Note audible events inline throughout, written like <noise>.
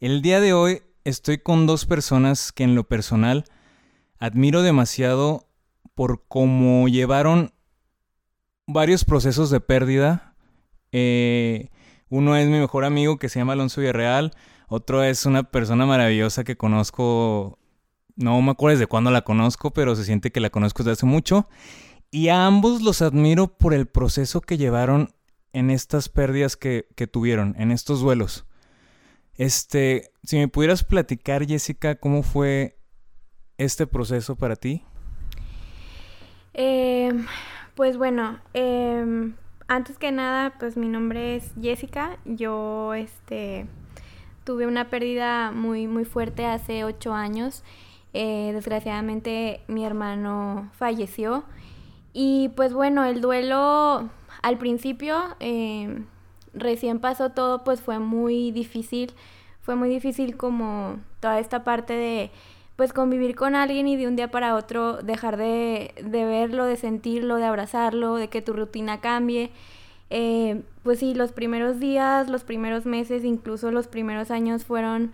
El día de hoy estoy con dos personas que en lo personal admiro demasiado por cómo llevaron varios procesos de pérdida. Eh, uno es mi mejor amigo que se llama Alonso Villarreal. Otro es una persona maravillosa que conozco. No me acuerdo desde cuándo la conozco, pero se siente que la conozco desde hace mucho. Y a ambos los admiro por el proceso que llevaron en estas pérdidas que, que tuvieron, en estos duelos. Este, si me pudieras platicar, Jessica, ¿cómo fue este proceso para ti? Eh, pues bueno, eh, antes que nada, pues mi nombre es Jessica. Yo, este, tuve una pérdida muy, muy fuerte hace ocho años. Eh, desgraciadamente, mi hermano falleció. Y pues bueno, el duelo al principio em, recién pasó todo, pues fue muy difícil. Fue muy difícil como toda esta parte de pues convivir con alguien y de un día para otro dejar de, de verlo, de sentirlo, de abrazarlo, de que tu rutina cambie. Eh, pues sí, los primeros días, los primeros meses, incluso los primeros años fueron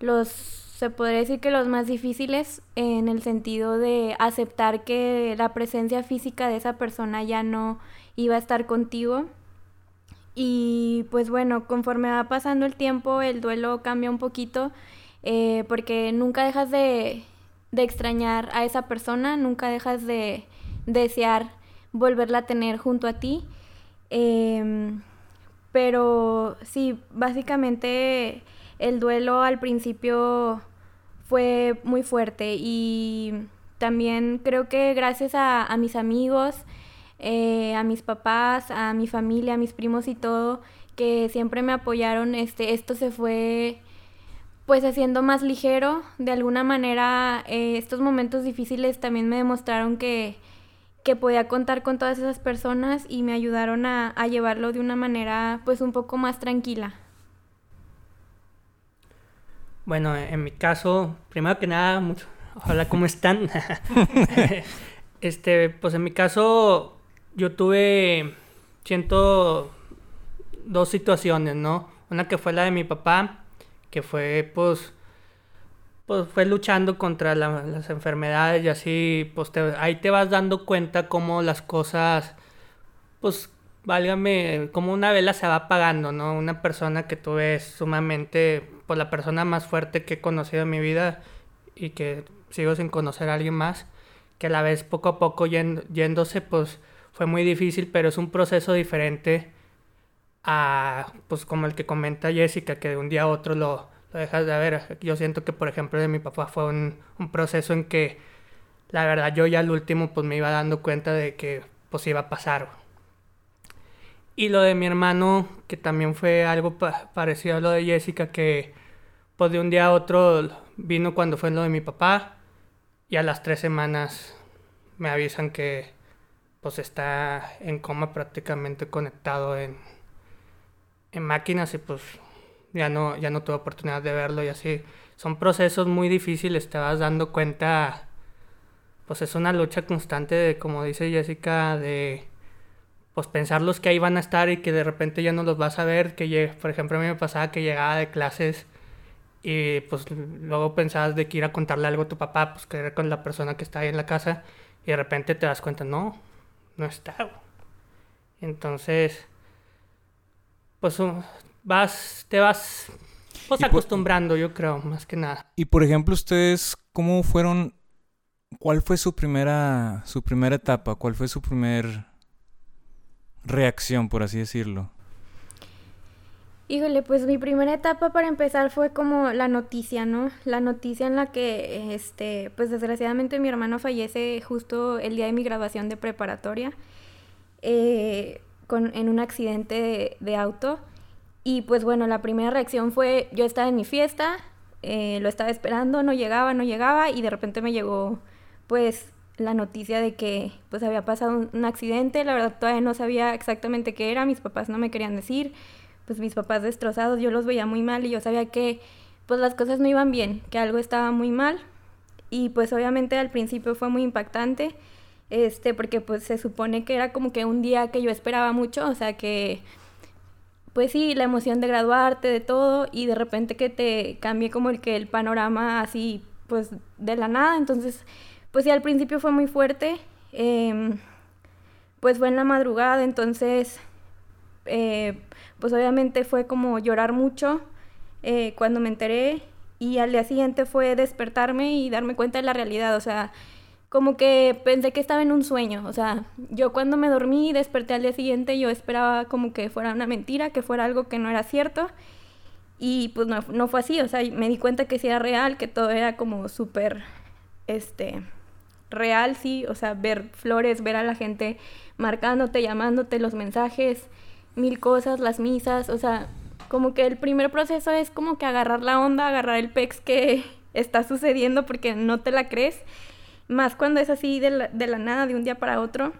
los, se podría decir que los más difíciles en el sentido de aceptar que la presencia física de esa persona ya no iba a estar contigo y pues bueno, conforme va pasando el tiempo, el duelo cambia un poquito, eh, porque nunca dejas de, de, extrañar a esa persona, nunca dejas de desear volverla a tener junto a ti. Eh, pero sí, básicamente el duelo al principio fue muy fuerte y también creo que gracias a mis amigos, eh, a mis papás, a mi familia, a mis primos y todo, que siempre me apoyaron, este, esto se fue pues haciendo más ligero. De alguna manera, eh, estos momentos difíciles también me demostraron que, que podía contar con todas esas personas y me ayudaron a, a llevarlo de una manera pues un poco más tranquila. Bueno, en mi caso, primero que nada, mucho, hola, ¿cómo están? <laughs> <laughs> este, pues en mi caso, yo tuve, siento, dos situaciones, ¿no? Una que fue la de mi papá, que fue, pues, pues fue luchando contra las enfermedades y así, pues ahí te vas dando cuenta cómo las cosas, pues, válgame, como una vela se va apagando, ¿no? Una persona que tuve sumamente, pues la persona más fuerte que he conocido en mi vida y que sigo sin conocer a alguien más, que a la vez poco a poco yéndose, pues fue muy difícil, pero es un proceso diferente a, pues como el que comenta Jessica, que de un día a otro lo, dejas de ver. Yo siento que, por ejemplo, de mi papá fue un, proceso en que, la verdad, yo ya al último, pues me iba dando cuenta de que, pues iba a pasar. Y lo de mi hermano, que también fue algo parecido a lo de Jessica, que, pues de un día a otro vino cuando fue lo de mi papá, y a las tres semanas me avisan que pues está en coma prácticamente conectado en, en máquinas y pues ya no, ya no tuve oportunidad de verlo y así. Son procesos muy difíciles, te vas dando cuenta, pues es una lucha constante de, como dice Jessica, de pues pensar los que ahí van a estar y que de repente ya no los vas a ver, que por ejemplo a mí me pasaba que llegaba de clases y pues luego pensabas de que ir a contarle algo a tu papá, pues que era con la persona que está ahí en la casa y de repente te das cuenta, no, no está. Entonces, pues vas, te vas pues, acostumbrando, yo creo, más que nada. Y por ejemplo, ustedes, ¿cómo fueron? ¿Cuál fue su primera, su primera etapa? ¿Cuál fue su primer reacción, por así decirlo? Híjole, pues mi primera etapa para empezar fue como la noticia, ¿no? La noticia en la que, este, pues desgraciadamente mi hermano fallece justo el día de mi graduación de preparatoria, eh, con, en un accidente de, auto. Y pues bueno, la primera reacción fue, yo estaba en mi fiesta, eh, lo estaba esperando, no llegaba, no llegaba y de repente me llegó pues la noticia de que pues había pasado un, accidente, la verdad todavía no sabía exactamente qué era, mis papás no me querían decir, pues mis papás destrozados, yo los veía muy mal y yo sabía que pues las cosas no iban bien, que algo estaba muy mal. Y pues obviamente al principio fue muy impactante, este, porque pues se supone que era como que un día que yo esperaba mucho, o sea que pues sí, la emoción de graduarte, de todo, y de repente que te cambie como el que el panorama así, pues de la nada, entonces pues sí, al principio fue muy fuerte, em, pues fue en la madrugada, entonces, eh, pues obviamente fue como llorar mucho eh, cuando me enteré y al día siguiente fue despertarme y darme cuenta de la realidad, o sea, como que pensé que estaba en un sueño, o sea, yo cuando me dormí y desperté al día siguiente yo esperaba como que fuera una mentira, que fuera algo que no era cierto. Y pues no, no fue así, o sea, me di cuenta que sí era real, que todo era como súper, este, real, sí, o sea, ver flores, ver a la gente marcándote, llamándote los mensajes, mil cosas, las misas, o sea, como que el primer proceso es como que agarrar la onda, agarrar el pex que <laughs> está sucediendo porque no te la crees, más cuando es así de la, de la nada, de un día para otro.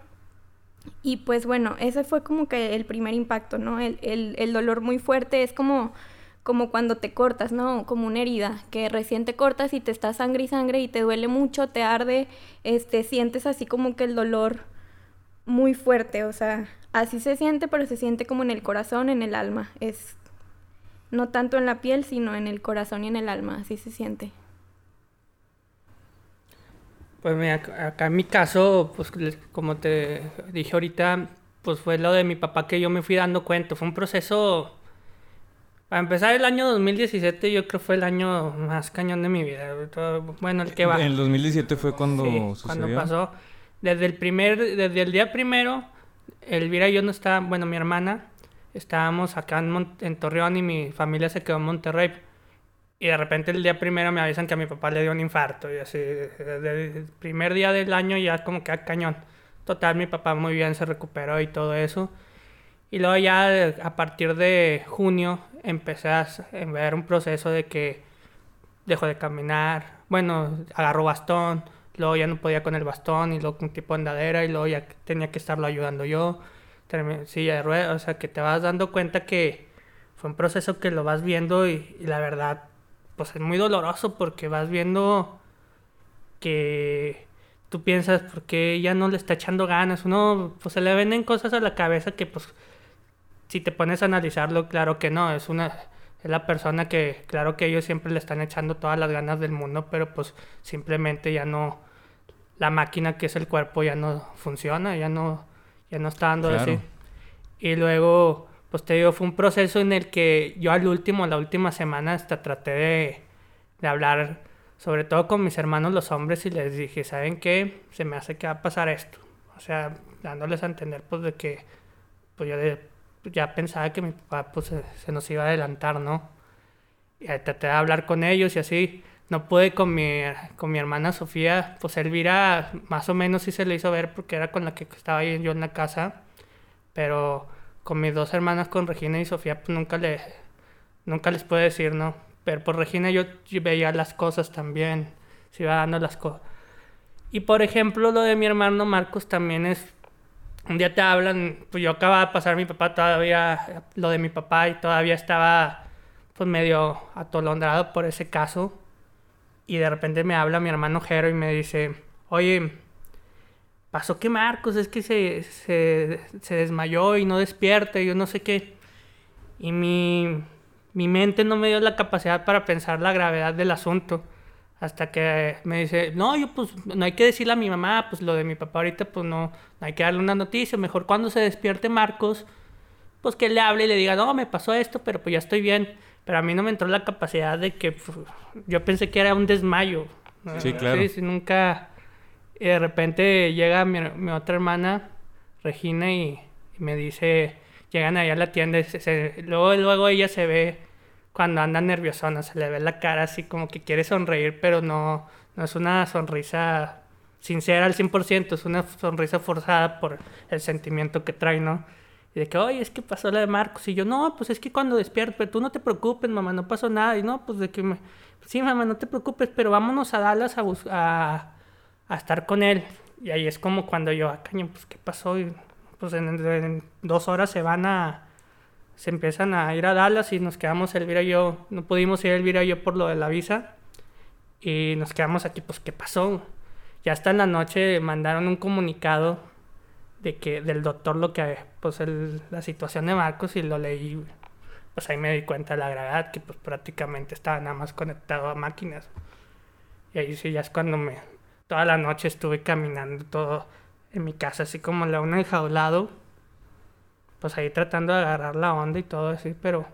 Y pues bueno, ese fue como que el primer impacto, ¿no? El, el, el dolor muy fuerte es como como cuando te cortas, ¿no? Como una herida, que recién te cortas y te está sangre y sangre y te duele mucho, te arde, este, sientes así como que el dolor muy fuerte, o sea, así se siente, pero se siente como en el corazón, en el alma, es no tanto en la piel, sino en el corazón y en el alma, así se siente. Pues mira, acá en mi caso, pues como te dije ahorita, pues fue lo de mi papá que yo me fui dando cuenta, fue un proceso para empezar, el año 2017 yo creo fue el año más cañón de mi vida. Bueno, el que va. En el 2017 fue cuando sí, cuando pasó. Desde el primer, desde el día primero, Elvira y yo no estábamos, bueno, mi hermana, estábamos acá en, en, Torreón y mi familia se quedó en Monterrey. Y de repente el día primero me avisan que a mi papá le dio un infarto. Y así, desde el primer día del año ya como que a cañón. Total, mi papá muy bien se recuperó y todo eso. Y luego ya a partir de junio empecé a ver un proceso de que dejó de caminar, bueno, agarró bastón, luego ya no podía con el bastón y luego un tipo de andadera y luego ya tenía que estarlo ayudando yo, silla de ruedas, o sea que te vas dando cuenta que fue un proceso que lo vas viendo y, la verdad pues es muy doloroso porque vas viendo que tú piensas por qué ya no le está echando ganas, uno pues se le venden cosas a la cabeza que pues si te pones a analizarlo, claro que no, es una es la persona que claro que ellos siempre le están echando todas las ganas del mundo, pero pues simplemente ya no la máquina que es el cuerpo ya no funciona, ya no ya no está dando así. Y luego pues te digo, fue un proceso en el que yo al último, la última semana hasta traté de, de hablar sobre todo con mis hermanos los hombres y les dije, ¿saben qué? Se me hace que va a pasar esto. O sea, dándoles a entender pues de que pues yo de, ya pensaba que mi papá pues se, nos iba a adelantar, ¿no? Y traté de hablar con ellos y así. No pude con mi, con mi hermana Sofía, pues Elvira más o menos sí se le hizo ver porque era con la que estaba yo en la casa. Pero con mis dos hermanas, con Regina y Sofía, pues nunca, le, nunca les puedo decir, ¿no? Pero por Regina yo, veía las cosas también, se iba dando las cosas. Y por ejemplo, lo de mi hermano Marcos también es un día te hablan, pues yo acababa de pasar mi papá todavía, lo de mi papá y todavía estaba pues medio atolondrado por ese caso. Y de repente me habla mi hermano Jero y me dice, oye, pasó que Marcos es que se, se, desmayó y no despierta yo no sé qué. Y mi, mi mente no me dio la capacidad para pensar la gravedad del asunto. Hasta que me dice, no, yo pues no hay que decirle a mi mamá, pues lo de mi papá ahorita pues no, no hay que darle una noticia, mejor cuando se despierte Marcos, pues que le hable y le diga, no, me pasó esto, pero pues ya estoy bien. Pero a mí no me entró la capacidad de que pues, yo pensé que era un desmayo. Sí, claro. Sí, nunca... Y de repente llega mi, mi otra hermana, Regina, y, me dice, llegan allá a la tienda, y luego, luego ella se ve cuando anda nerviosona, se le ve la cara así como que quiere sonreír, pero no, no es una sonrisa sincera al 100%, es una sonrisa forzada por el sentimiento que trae, ¿no? Y de que, oye, es que pasó la de Marcos. Y yo, no, pues es que cuando despierto, pero tú no te preocupes, mamá, no pasó nada. Y no, pues de que me, sí, mamá, no te preocupes, pero vámonos a Dallas a, a, a estar con él. Y ahí es como cuando yo, ah, caño, pues, ¿qué pasó? Y, pues en, dos horas se van a, se empiezan a ir a Dallas y nos quedamos Elvira y yo, no pudimos ir Elvira y yo por lo de la visa. Y nos quedamos aquí, pues, ¿qué pasó? Ya hasta en la noche mandaron un comunicado de que del doctor lo que pues el, la situación de Marcos y lo leí pues ahí me di cuenta de la gravedad que pues prácticamente estaba nada más conectado a máquinas. Y ahí sí ya es cuando me toda la noche estuve caminando todo en mi casa así como la una enjaulado pues ahí tratando de agarrar la onda y todo así pero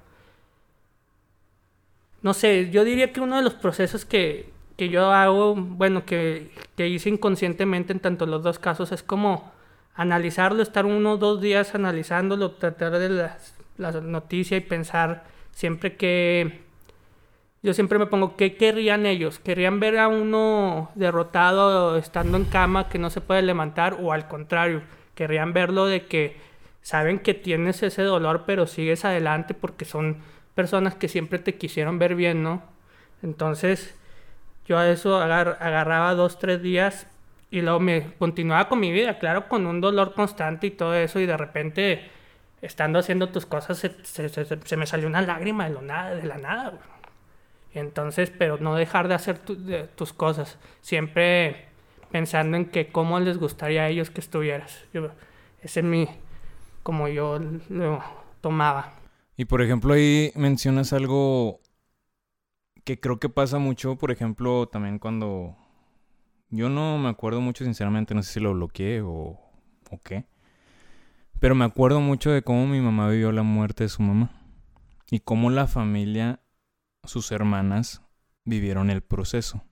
no sé yo diría que uno de los procesos que, que yo hago bueno que, que hice inconscientemente en tanto los dos casos es como analizarlo, estar uno o dos días analizándolo, tratar de las, las noticias y pensar siempre que... Yo siempre me pongo, ¿qué querrían ellos? ¿Querrían ver a uno derrotado estando en cama que no se puede levantar? O al contrario, querrían verlo de que saben que tienes ese dolor pero sigues adelante porque son personas que siempre te quisieron ver bien, ¿no? Entonces, yo a eso agarraba dos, tres días y luego me continuaba con mi vida, claro, con un dolor constante y todo eso, y de repente, estando haciendo tus cosas, se, me salió una lágrima de, lo nada, de la nada. entonces, pero no dejar de hacer tus cosas, siempre pensando en que cómo les gustaría a ellos que estuvieras. ese es mi, como yo lo tomaba. Y por ejemplo, ahí mencionas algo que creo que pasa mucho, por ejemplo, también cuando yo no me acuerdo mucho, sinceramente, no sé si lo bloqueé o, o qué. Pero me acuerdo mucho de cómo mi mamá vivió la muerte de su mamá. Y cómo la familia, sus hermanas, vivieron el proceso.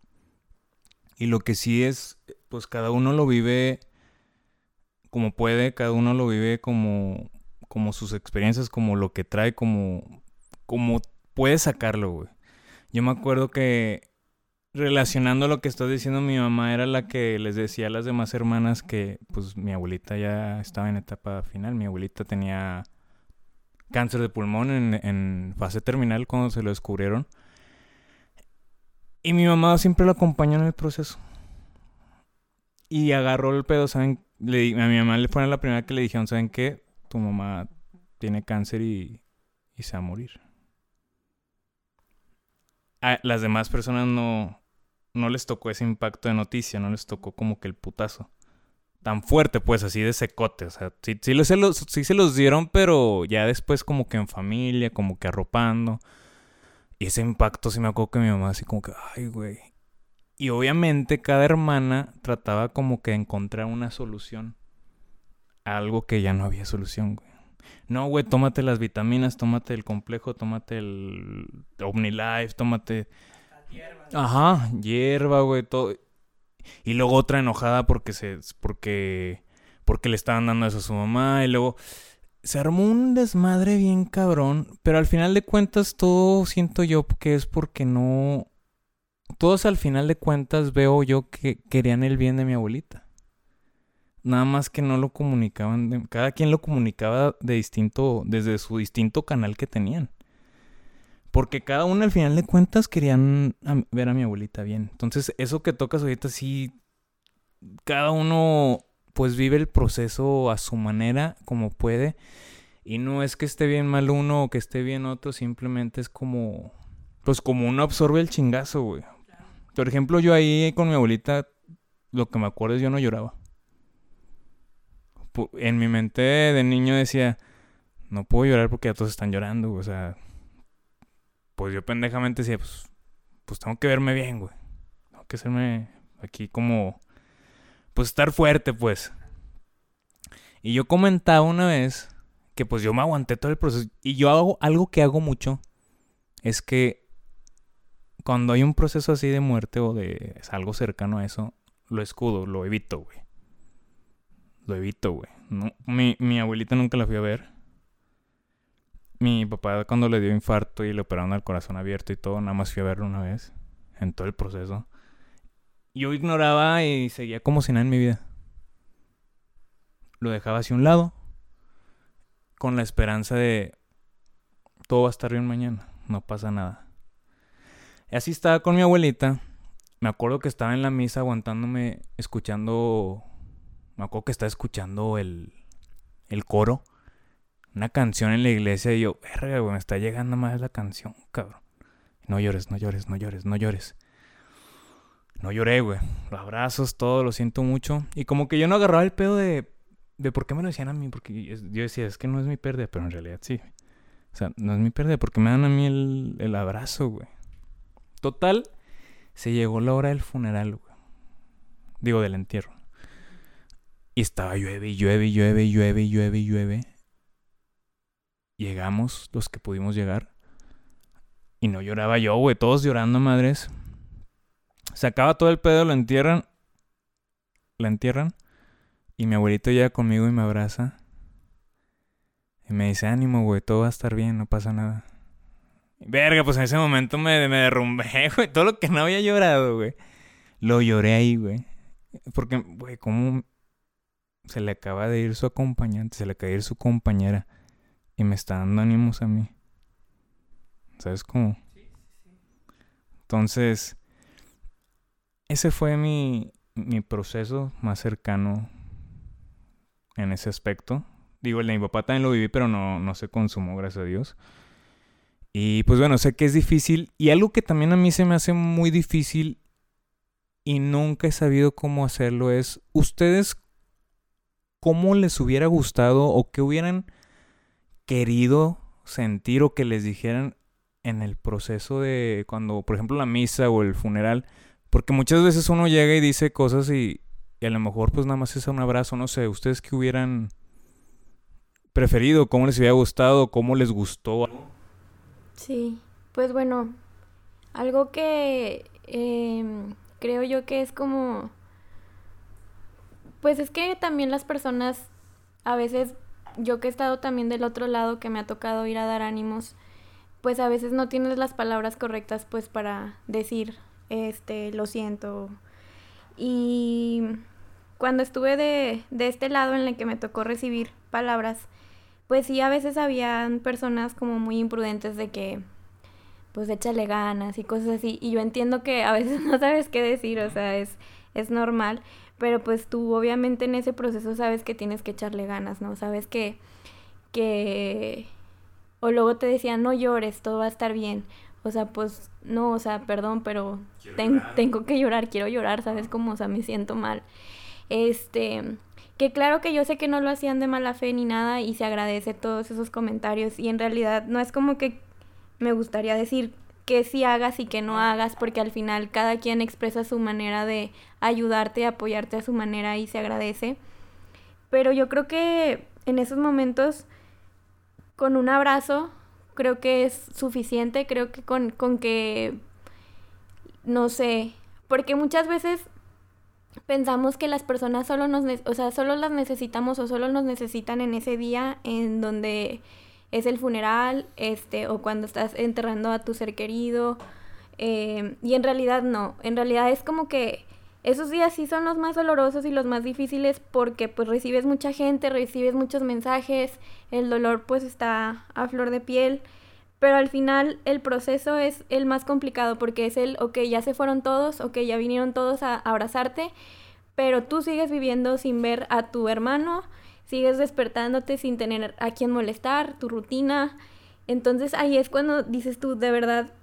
Y lo que sí es, pues cada uno lo vive como puede, cada uno lo vive como, como sus experiencias, como lo que trae, como, como puede sacarlo, güey. Yo me acuerdo que relacionando lo que estás diciendo, mi mamá era la que les decía a las demás hermanas que pues mi abuelita ya estaba en etapa final. Mi abuelita tenía cáncer de pulmón en, fase terminal cuando se lo descubrieron. Y mi mamá siempre lo acompañó en el proceso. Y agarró el pedo, ¿saben? A mi mamá le fue la primera que le dijeron, ¿saben qué? Tu mamá tiene cáncer y, y se va a morir. Las demás personas no, no les tocó ese impacto de noticia, no les tocó como que el putazo. Tan fuerte, pues, así de secote. O sea, sí, sí, los, sí se los dieron, pero ya después como que en familia, como que arropando. Y ese impacto sí me acuerdo que mi mamá así como que, ay, güey. Y obviamente cada hermana trataba como que de encontrar una solución. A algo que ya no había solución, güey. No, güey, tómate las vitaminas, tómate el complejo, tómate el OmniLife, tómate Ajá, hierba, güey, todo. Y luego otra enojada porque se porque porque le estaban dando eso a su mamá y luego se armó un desmadre bien cabrón, pero al final de cuentas todo siento yo que es porque no todos al final de cuentas veo yo que querían el bien de mi abuelita. Nada más que no lo comunicaban, cada quien lo comunicaba de distinto desde su distinto canal que tenían. Porque cada uno al final de cuentas querían ver a mi abuelita bien. Entonces, eso que tocas ahorita sí, cada uno pues vive el proceso a su manera, como puede. Y no es que esté bien mal uno o que esté bien otro, simplemente es como, pues como uno absorbe el chingazo, güey. Por ejemplo, yo ahí con mi abuelita, lo que me acuerdo es yo no lloraba. En mi mente de niño decía, no puedo llorar porque ya todos están llorando, o sea, pues yo pendejamente decía, pues, pues tengo que verme bien, güey. Tengo que hacerme aquí como, pues estar fuerte, pues. Y yo comentaba una vez que pues yo me aguanté todo el proceso. Y yo hago algo que hago mucho. Es que cuando hay un proceso así de muerte o de algo cercano a eso, lo escudo, lo evito, güey. Lo evito, güey. No, mi, mi abuelita nunca la fui a ver mi papá cuando le dio infarto y le operaron al corazón abierto y todo, nada más fui a verlo una vez, en todo el proceso. Yo ignoraba y seguía como si nada en mi vida. Lo dejaba hacia un lado, con la esperanza de todo va a estar bien mañana, no pasa nada. Y así estaba con mi abuelita. Me acuerdo que estaba en la misa aguantándome, escuchando. Me acuerdo que estaba escuchando el, el coro. Una canción en la iglesia y yo, verga, güey, me está llegando más la canción, cabrón. No llores, no llores, no llores, no llores. No lloré, güey. Los abrazos, todo, lo siento mucho. Y como que yo no agarraba el pedo de, de por qué me lo decían a mí, porque yo decía, es que no es mi pérdida, pero en realidad sí. O sea, no es mi pérdida, porque me dan a mí el, el abrazo, güey. Total, se llegó la hora del funeral, güey. Digo, del entierro. Y estaba llueve, llueve, llueve, llueve, llueve, llueve. Llegamos, los que pudimos llegar. Y no lloraba yo, güey. Todos llorando, madres. Se acaba todo el pedo, lo entierran. La entierran. Y mi abuelito llega conmigo y me abraza. Y me dice, ánimo, güey, todo va a estar bien, no pasa nada. Verga, pues en ese momento me, me derrumbé, <laughs> güey. Todo lo que no había llorado, güey. Lo lloré ahí, güey. Porque, güey, ¿cómo se le acaba de ir su acompañante? Se le acaba de ir su compañera. Y me está dando ánimos a mí. ¿Sabes cómo? Entonces, ese fue mi, mi proceso más cercano en ese aspecto. Digo, el de mi papá también lo viví, pero no, no se consumó, gracias a Dios. Y pues bueno, sé que es difícil. Y algo que también a mí se me hace muy difícil y nunca he sabido cómo hacerlo es, ¿ustedes cómo les hubiera gustado o qué hubieran querido sentir o que les dijeran en el proceso de cuando, por ejemplo, la misa o el funeral? Porque muchas veces uno llega y dice cosas y, y a lo mejor pues nada más es un abrazo, no sé, ¿ustedes qué hubieran preferido? ¿Cómo les hubiera gustado? ¿Cómo les gustó? Sí, pues bueno, algo que em, creo yo que es como, pues es que también las personas, a veces, yo que he estado también del otro lado, que me ha tocado ir a dar ánimos, pues a veces no tienes las palabras correctas pues para decir, este, lo siento. Y cuando estuve de, de este lado en el que me tocó recibir palabras, pues sí, a veces habían personas como muy imprudentes de que, pues échale ganas y cosas así. Y yo entiendo que a veces <laughs> no sabes qué decir, o sea, es, es normal. Pero pues tú obviamente en ese proceso sabes que tienes que echarle ganas, ¿no? Sabes que, que... O luego te decían, no llores, todo va a estar bien. O sea, pues no, o sea, perdón, pero tengo que llorar, quiero llorar, ¿sabes? Como, o sea, me siento mal. Este, que claro que yo sé que no lo hacían de mala fe ni nada y se agradece todos esos comentarios y en realidad no es como que me gustaría decir que sí hagas y que no hagas porque al final cada quien expresa su manera de ayudarte, apoyarte a su manera y se agradece. Pero yo creo que en esos momentos con un abrazo creo que es suficiente, creo que con, con que, no sé, porque muchas veces pensamos que las personas solo nos, o sea, solo las necesitamos o solo nos necesitan en ese día en donde es el funeral, este, o cuando estás enterrando a tu ser querido. Em, y en realidad no, en realidad es como que esos días sí son los más dolorosos y los más difíciles porque pues recibes mucha gente, recibes muchos mensajes, el dolor pues está a flor de piel, pero al final el proceso es el más complicado porque es el, ok, ya se fueron todos, ok, ya vinieron todos a abrazarte, pero tú sigues viviendo sin ver a tu hermano, sigues despertándote sin tener a quien molestar, tu rutina. Entonces ahí es cuando dices tú, de verdad,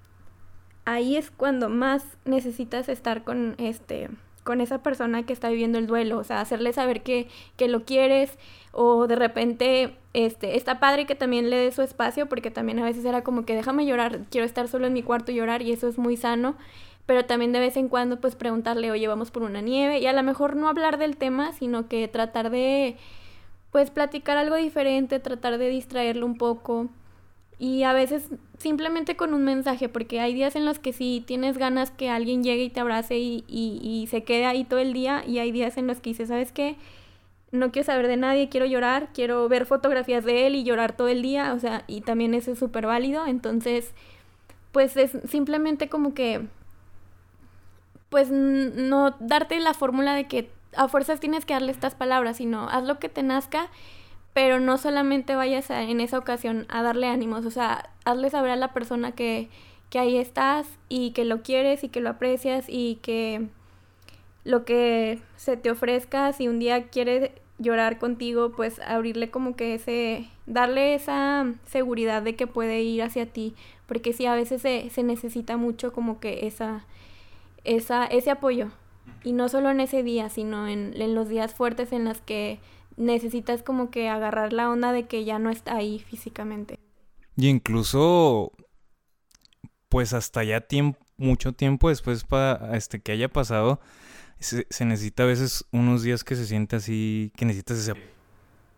ahí es cuando más necesitas estar con este con esa persona que está viviendo el duelo, o sea, hacerle saber que, que lo quieres o de repente este está padre que también le dé su espacio porque también a veces era como que déjame llorar, quiero estar solo en mi cuarto y llorar y eso es muy sano, pero también de vez en cuando pues preguntarle, "Oye, vamos por una nieve" y a lo mejor no hablar del tema, sino que tratar de pues platicar algo diferente, tratar de distraerlo un poco y a veces simplemente con un mensaje, porque hay días en los que sí tienes ganas que alguien llegue y te abrace y, y, se quede ahí todo el día, y hay días en los que dices, ¿sabes qué? No quiero saber de nadie, quiero llorar, quiero ver fotografías de él y llorar todo el día, o sea, y también eso es súper válido, entonces, pues es simplemente como que, pues no darte la fórmula de que a fuerzas tienes que darle estas palabras, sino haz lo que te nazca pero no solamente vayas en esa ocasión a darle ánimos, o sea, hazle saber a la persona que, que ahí estás y que lo quieres y que lo aprecias y que lo que se te ofrezca, si un día quiere llorar contigo, pues abrirle como que ese, darle esa seguridad de que puede ir hacia ti, porque sí, a veces se, se necesita mucho como que esa, esa, ese apoyo, y no solo en ese día, sino en, en los días fuertes en los que necesitas como que agarrar la onda de que ya no está ahí físicamente. Y incluso, pues hasta ya tiempo, mucho tiempo después para este que haya pasado, se, necesita a veces unos días que se siente así, que necesitas ese...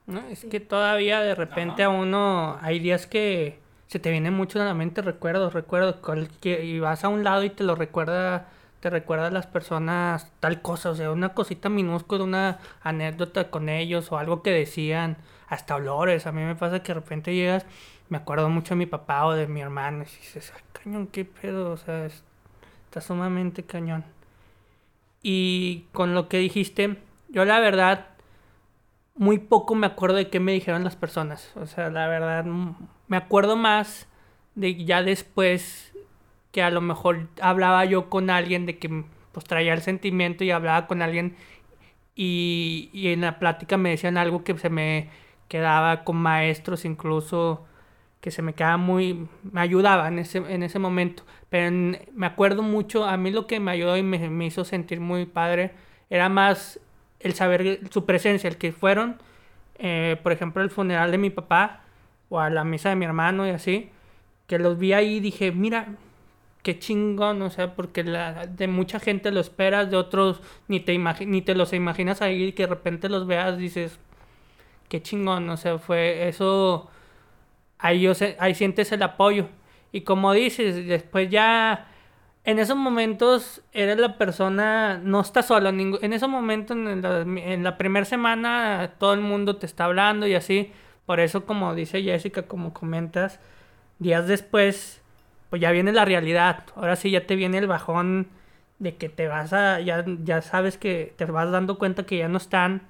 No, es que todavía de repente a uno hay días que se te viene mucho a la mente recuerdos, recuerdos, y vas a un lado y te lo recuerda, te recuerda a las personas tal cosa, o sea, una cosita minúscula, una anécdota con ellos o algo que decían, hasta olores, a mí me pasa que de repente llegas, me acuerdo mucho de mi papá o de mi hermano, y dices, cañón, qué pedo, o sea, está sumamente cañón. Y con lo que dijiste, yo la verdad, muy poco me acuerdo de qué me dijeron las personas. O sea, la verdad, me acuerdo más de ya después que a lo mejor hablaba yo con alguien de que pues traía el sentimiento y hablaba con alguien y, y en la plática me decían algo que se me quedaba con maestros incluso que se me quedaba muy, me ayudaba en ese, en ese momento. Pero me acuerdo mucho, a mí lo que me ayudó y me, hizo sentir muy padre era más el saber su presencia, el que fueron, eh, por ejemplo, el funeral de mi papá o a la misa de mi hermano y así, que los vi ahí y dije, mira, qué chingón, o sea, porque la, de mucha gente lo esperas, de otros ni te, ni te los imaginas ahí y que de repente los veas, dices, qué chingón, o sea, fue eso ahí, yo ahí sientes el apoyo. Y como dices, después ya en esos momentos eres la persona, no estás solo, en esos momentos, en la, en la primera semana, todo el mundo te está hablando y así. Por eso, como dice Jessica, como comentas, días después, pues ya viene la realidad. Ahora sí ya te viene el bajón de que te vas a, ya, ya sabes que te vas dando cuenta que ya no están,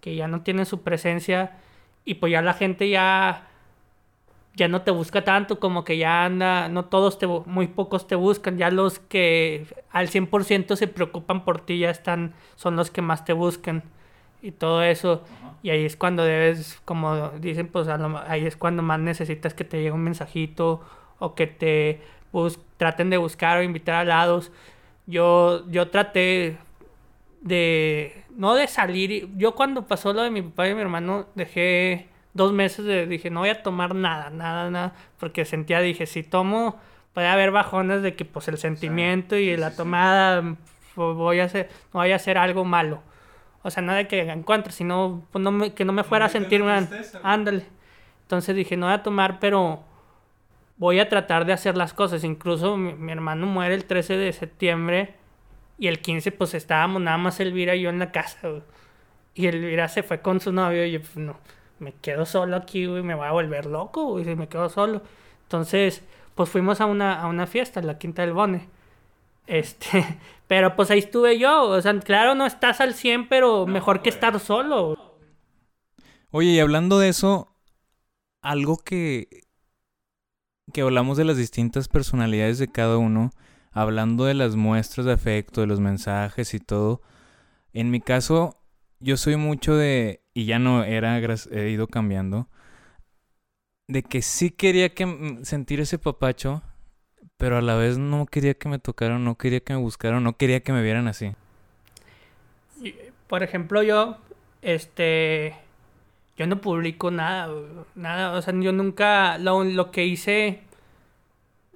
que ya no tienen su presencia y pues ya la gente ya ya no te busca tanto, como que ya anda, no todos te, muy pocos te buscan, ya los que al 100% se preocupan por ti ya están, son los que más te buscan y todo eso. Y ahí es cuando debes, como dicen, pues ahí es cuando más necesitas que te llegue un mensajito o que te traten de buscar o invitar a lados. Yo, yo traté de, no de salir, yo cuando pasó lo de mi papá y mi hermano dejé dos meses de, dije, no voy a tomar nada, nada, nada, porque sentía, dije, si tomo, puede haber bajones de que pues el sentimiento y la tomada, pues, voy a hacer, no voy a hacer algo malo. O sea, nada que encuentre, sino pues, no me, que no me fuera a sentir mal. Ándale. Entonces dije, no voy a tomar, pero voy a tratar de hacer las cosas. Incluso mi, hermano muere el 13 de septiembre y el 15 pues estábamos nada más Elvira y yo en la casa. Y Elvira se fue con su novio y yo pues no me quedo solo aquí, güey, me voy a volver loco, güey, si me quedo solo. Entonces, pues fuimos a una, a una fiesta, en la Quinta del Bone. Este, <laughs> pero pues ahí estuve yo, o sea, claro, no estás al 100, pero mejor que estar solo. Oye, y hablando de eso, algo que que hablamos de las distintas personalidades de cada uno, hablando de las muestras de afecto, de los mensajes y todo. En mi caso, yo soy mucho de y ya no era, he ido cambiando, de que sí quería que sentir ese papacho, pero a la vez no quería que me tocaran, no quería que me buscaran, no quería que me vieran así. Por ejemplo, yo, este, yo no publico nada, nada, o sea, yo nunca, lo, lo que hice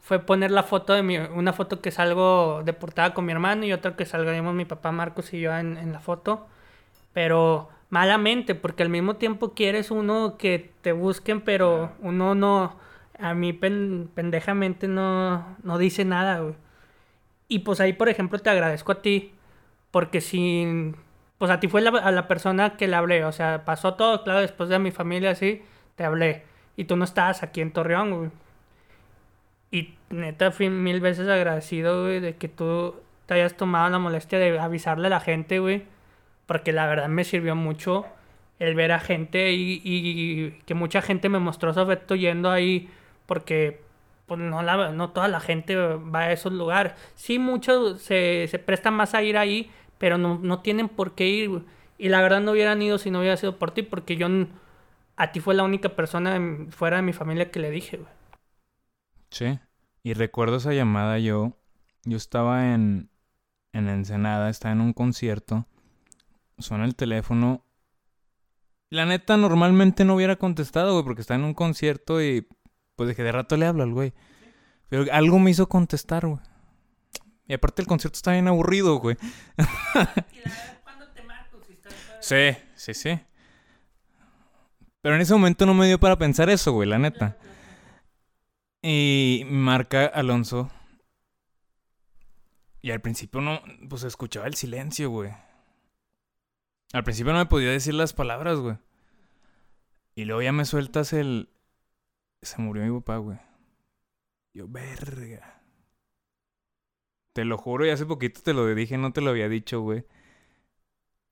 fue poner la foto de mi, una foto que salgo de portada con mi hermano y otra que salgamos mi papá Marcos y yo en, en la foto, pero malamente, porque al mismo tiempo quieres uno que te busquen, pero uno no, a mí pendejamente no, no dice nada, güey. Y pues ahí, por ejemplo, te agradezco a ti, porque sin, pues a ti fue la, a la persona que le hablé, o sea, pasó todo, claro, después de mi familia así, te hablé, y tú no estabas aquí en Torreón, güey. Y neta, fui mil veces agradecido, güey, de que tú te hayas tomado la molestia de avisarle a la gente, güey porque la verdad me sirvió mucho el ver a gente y, que mucha gente me mostró su afecto yendo ahí porque pues no, la, no toda la gente va a esos lugares. Sí, muchos se, se prestan más a ir ahí, pero no, no tienen por qué ir. Y la verdad no hubieran ido si no hubiera sido por ti, porque yo a ti fue la única persona fuera de mi familia que le dije, güey. Sí. Y recuerdo esa llamada yo. Yo estaba en, en Ensenada, estaba en un concierto. Suena el teléfono. La neta, normalmente no hubiera contestado, güey, porque estaba en un concierto y pues dije, de rato le hablo al güey. Pero algo me hizo contestar, güey. Y aparte el concierto está bien aburrido, güey. sí, sí, sí. Pero en ese momento no me dio para pensar eso, güey, la neta. Y marca Alonso. Y al principio no, pues escuchaba el silencio, güey. Al principio no me podía decir las palabras, güey. Y luego ya me sueltas el... Se murió mi papá, güey. Yo, verga. Te lo juro, y hace poquito te lo dije, no te lo había dicho, güey.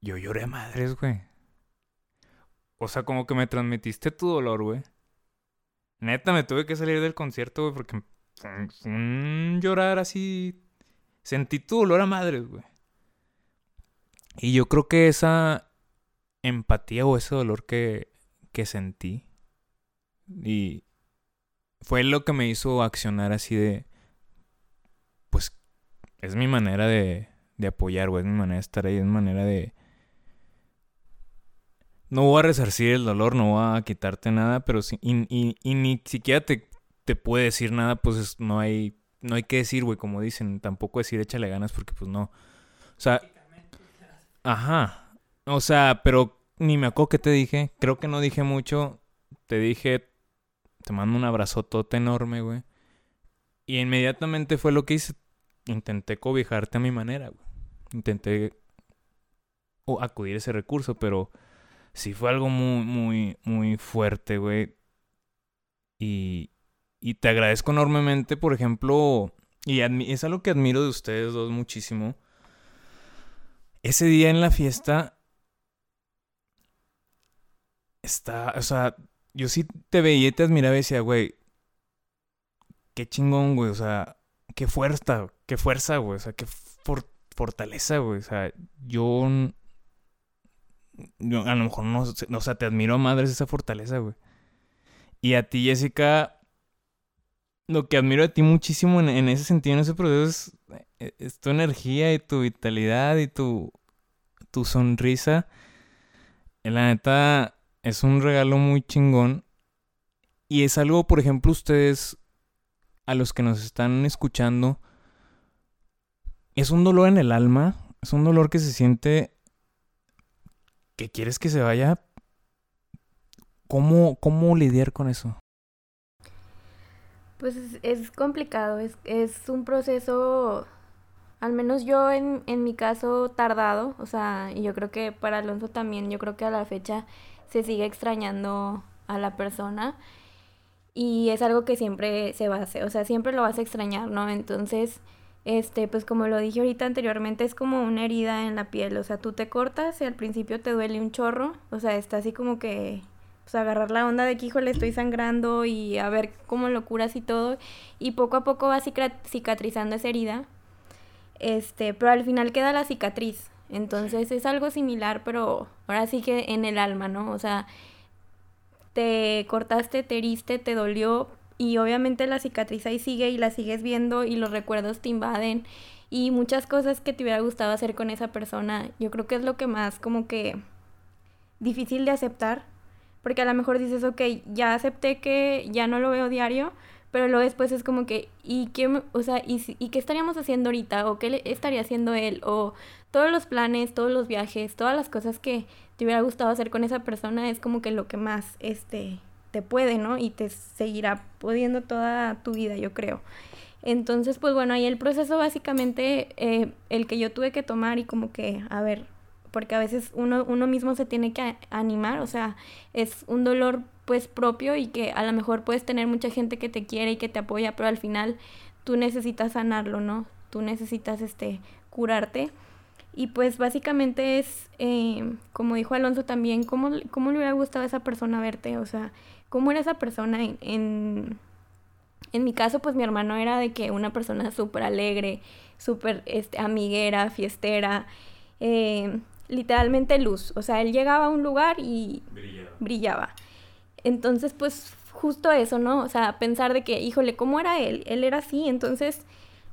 Yo lloré a madres, güey. O sea, como que me transmitiste tu dolor, güey. Neta, me tuve que salir del concierto, güey, porque llorar así. Sentí tu dolor a madres, güey. Y yo creo que esa empatía o ese dolor que, que sentí. Y fue lo que me hizo accionar así de. Pues es mi manera de, de apoyar, güey. Es mi manera de estar ahí. Es mi manera de no voy a resarcir el dolor, no voy a quitarte nada, pero si, y, ni siquiera te, te puede decir nada, pues no hay, no hay que decir, güey, como dicen, tampoco decir échale ganas porque pues no. O sea, ajá. O sea, pero ni me acuerdo que te dije, creo que no dije mucho, te dije, te mando un abrazotote enorme, güey. Y inmediatamente fue lo que hice, intenté cobijarte a mi manera, güey. Intenté acudir a ese recurso, pero sí fue algo muy, muy, muy fuerte, güey. Y, y te agradezco enormemente, por ejemplo, y es algo que admiro de ustedes dos muchísimo. Ese día en la fiesta, está, o sea, yo sí te veía y te admiraba y decía, güey, qué chingón, güey, o sea, qué fuerza, qué fuerza, güey, o sea, qué fortaleza, güey, o sea, yo a lo mejor no, o sea, te admiro a madres esa fortaleza, güey. Y a ti, Jessica, lo que admiro a ti muchísimo en, ese sentido, en ese proceso, es, es, tu energía y tu vitalidad y tu, tu sonrisa. La neta, es un regalo muy chingón. Y es algo, por ejemplo, ustedes, a los que nos están escuchando, es un dolor en el alma, es un dolor que se siente que quieres que se vaya, ¿cómo, cómo lidiar con eso? Pues es, complicado, es, es, un proceso, al menos yo en, en mi caso, tardado, o sea, y yo creo que para Alonso también, yo creo que a la fecha se sigue extrañando a la persona y es algo que siempre se va a hacer, o sea, siempre lo vas a extrañar, ¿no? Entonces, este, pues como lo dije ahorita anteriormente, es como una herida en la piel, o sea, tú te cortas y al principio te duele un chorro, o sea, está así como que, pues agarrar la onda de que, híjole, estoy sangrando y a ver cómo lo curas y todo, y poco a poco va cicatrizando esa herida, este, pero al final queda la cicatriz, entonces es algo similar, pero ahora sí que en el alma, ¿no? O sea, te cortaste, te heriste, te dolió, y obviamente la cicatriz ahí sigue y la sigues viendo y los recuerdos te invaden y muchas cosas que te hubiera gustado hacer con esa persona. Yo creo que es lo que más como que difícil de aceptar, porque a lo mejor dices, ok, ya acepté que ya no lo veo diario, pero luego después es como que, ¿y qué, o sea, ¿y, ¿y qué estaríamos haciendo ahorita? ¿O qué estaría haciendo él? O todos los planes, todos los viajes, todas las cosas que te hubiera gustado hacer con esa persona es como que lo que más, este, te puede, ¿no? Y te seguirá pudiendo toda tu vida, yo creo. Entonces, pues bueno, ahí el proceso básicamente, eh, el que yo tuve que tomar y como que, a ver, porque a veces uno, uno mismo se tiene que animar, o sea, es un dolor pues propio y que a lo mejor puedes tener mucha gente que te quiere y que te apoya, pero al final tú necesitas sanarlo, ¿no? Tú necesitas este curarte. Y pues básicamente es, eh, como dijo Alonso también, ¿cómo, ¿cómo le hubiera gustado a esa persona verte? O sea, cómo era esa persona en, En mi caso, pues mi hermano era de que una persona súper alegre, súper este, amiguera, fiestera, eh, literalmente luz. O sea, él llegaba a un lugar y brillaba. Entonces, pues justo eso, ¿no? O sea, pensar de que, híjole, ¿cómo era él? Él era así, entonces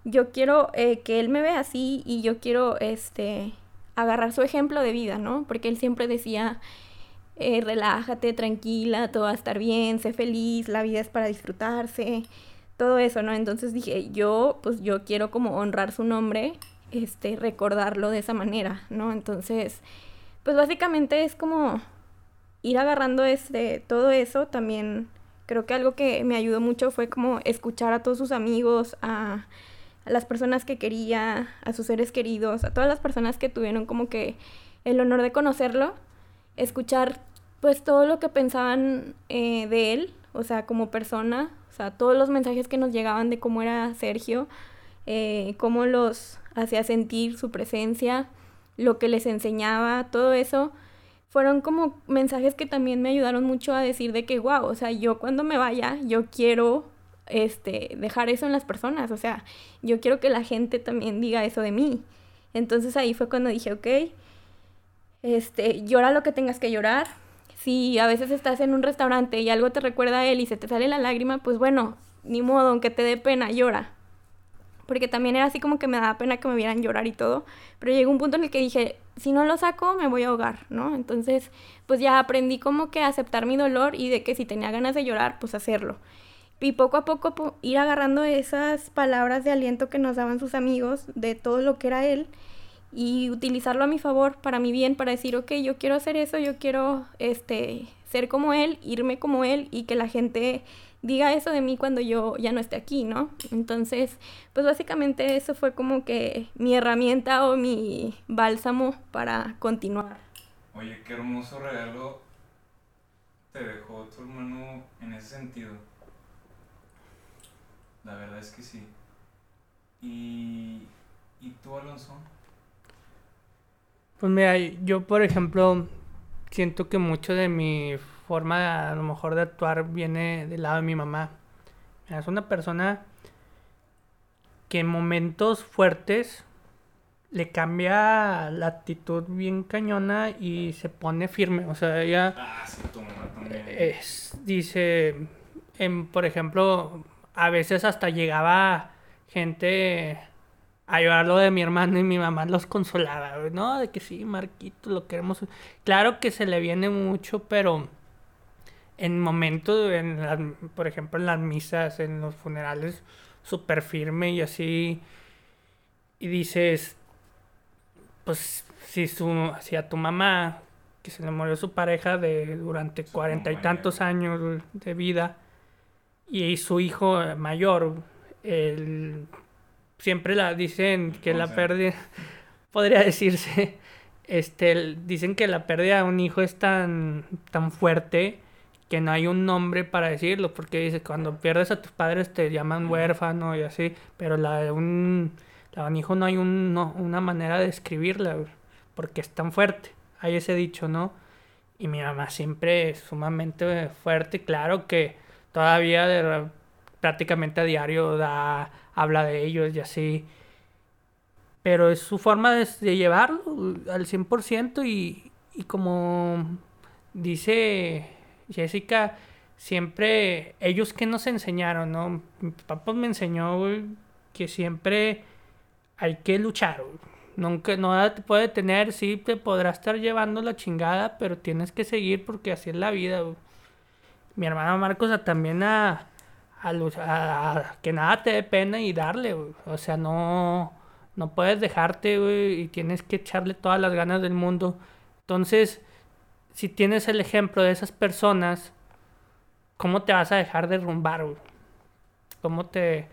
yo quiero eh, que él me vea así y yo quiero, este, agarrar su ejemplo de vida, ¿no? Porque él siempre decía, eh, relájate, tranquila, todo va a estar bien, sé feliz, la vida es para disfrutarse, todo eso, ¿no? Entonces dije, yo, pues yo quiero como honrar su nombre, este, recordarlo de esa manera, ¿no? Entonces, pues básicamente es como ir agarrando este, todo eso también. Creo que algo que me ayudó mucho fue como escuchar a todos sus amigos, a a las personas que quería, a sus seres queridos, a todas las personas que tuvieron como que el honor de conocerlo, escuchar pues todo lo que pensaban eh, de él, o sea, como persona, o sea, todos los mensajes que nos llegaban de cómo era Sergio, eh, cómo los hacía sentir su presencia, lo que les enseñaba, todo eso, fueron como mensajes que también me ayudaron mucho a decir de que, wow, o sea, yo cuando me vaya, yo quiero este, dejar eso en las personas. O sea, yo quiero que la gente también diga eso de mí. Entonces ahí fue cuando dije, ok, este, llora lo que tengas que llorar. Si a veces estás en un restaurante y algo te recuerda a él y se te sale la lágrima, pues bueno, ni modo, aunque te dé pena, llora. Porque también era así como que me daba pena que me vieran llorar y todo. Pero llegó un punto en el que dije, si no lo saco, me voy a ahogar, ¿no? Entonces, pues ya aprendí como que aceptar mi dolor y de que si tenía ganas de llorar, pues hacerlo y poco a poco ir agarrando esas palabras de aliento que nos daban sus amigos de todo lo que era él y utilizarlo a mi favor, para mi bien, para decir, ok, yo quiero hacer eso, yo quiero este, ser como él, irme como él y que la gente diga eso de mí cuando yo ya no esté aquí, ¿no? Entonces, pues básicamente eso fue como que mi herramienta o mi bálsamo para continuar. Oye, qué hermoso regalo te dejó tu hermano en ese sentido la verdad es que sí. ¿Y, ¿y tú, Alonso? Pues mira, yo por ejemplo siento que mucho de mi forma a lo mejor de actuar viene del lado de mi mamá. Es una persona que en momentos fuertes le cambia la actitud bien cañona y se pone firme. O sea, ella ah, sí, tu mamá también. Es, dice, en, por ejemplo, a veces hasta llegaba gente a llevarlo de mi hermano y mi mamá los consolaba, ¿no? De que sí, Marquito, lo queremos. Claro que se le viene mucho, pero en momentos, en por ejemplo, en las misas, en los funerales, súper firme y así. Y dices, pues si, su, si a tu mamá, que se le murió su pareja de durante cuarenta y tantos años de vida, y su hijo mayor, el, siempre la dicen que la pérdida, <laughs> podría decirse, este, dicen que la pérdida de un hijo es tan, tan fuerte que no hay un nombre para decirlo, porque dice, cuando pierdes a tus padres te llaman huérfano y así, pero la de un, la de un hijo no hay un, no, una manera de escribirla, porque es tan fuerte, hay ese dicho, ¿no? Y mi mamá siempre es sumamente fuerte, claro que todavía de, prácticamente a diario da, habla de ellos y así. Pero es su forma de, llevarlo al 100% y, y como dice Jessica, siempre ellos que nos enseñaron, ¿no? Mi papá me enseñó que siempre hay que luchar. Nunca, no te puede tener, sí te podrá estar llevando la chingada, pero tienes que seguir porque así es la vida mi hermana Marcos también a, a, que nada te dé pena y darle, O sea, no, no puedes dejarte, güey, y tienes que echarle todas las ganas del mundo. Entonces, si tienes el ejemplo de esas personas, ¿cómo te vas a dejar derrumbar, güey? ¿Cómo te...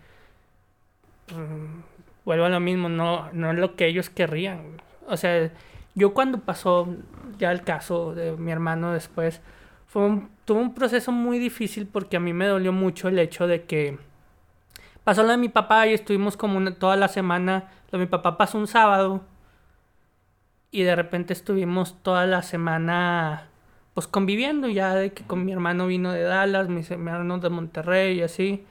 Mm, vuelvo a lo mismo, no, no es lo que ellos querrían. O sea, yo cuando pasó ya el caso de mi hermano después, fue un, tuvo un proceso muy difícil porque a mí me dolió mucho el hecho de que pasó lo de mi papá y estuvimos como toda la semana, lo de mi papá pasó un sábado y de repente estuvimos toda la semana pues conviviendo ya de que con mi hermano vino de Dallas, mis hermanos de Monterrey y así.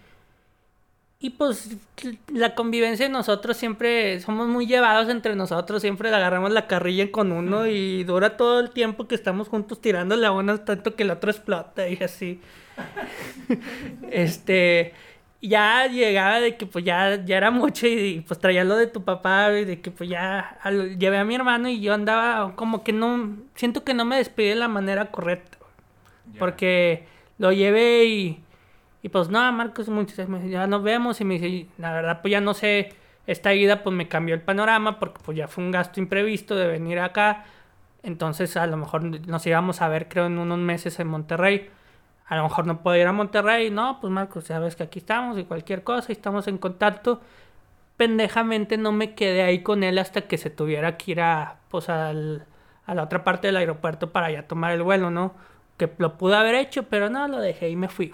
Y pues la convivencia de nosotros siempre somos muy llevados entre nosotros, siempre le agarramos la carrilla con uno y dura todo el tiempo que estamos juntos tirando la una tanto que el otro explota y así. <laughs> este, ya llegaba de que pues ya, ya era mucho y, pues traía lo de tu papá y de que pues ya llevé a mi hermano y yo andaba como que no, siento que no me despedí de la manera correcta. Porque lo llevé y, y pues no, Marcos, ya nos vemos y me dice, la verdad pues ya no sé, esta ida pues me cambió el panorama porque pues ya fue un gasto imprevisto de venir acá. Entonces a lo mejor nos íbamos a ver creo en unos meses en Monterrey a lo mejor no puedo ir a Monterrey, no, pues Marcos, sabes que aquí estamos y cualquier cosa, y estamos en contacto. Pendejamente no me quedé ahí con él hasta que se tuviera que ir a, pues, al, a la otra parte del aeropuerto para ya tomar el vuelo, ¿no? Que lo pude haber hecho, pero no, lo dejé y me fui.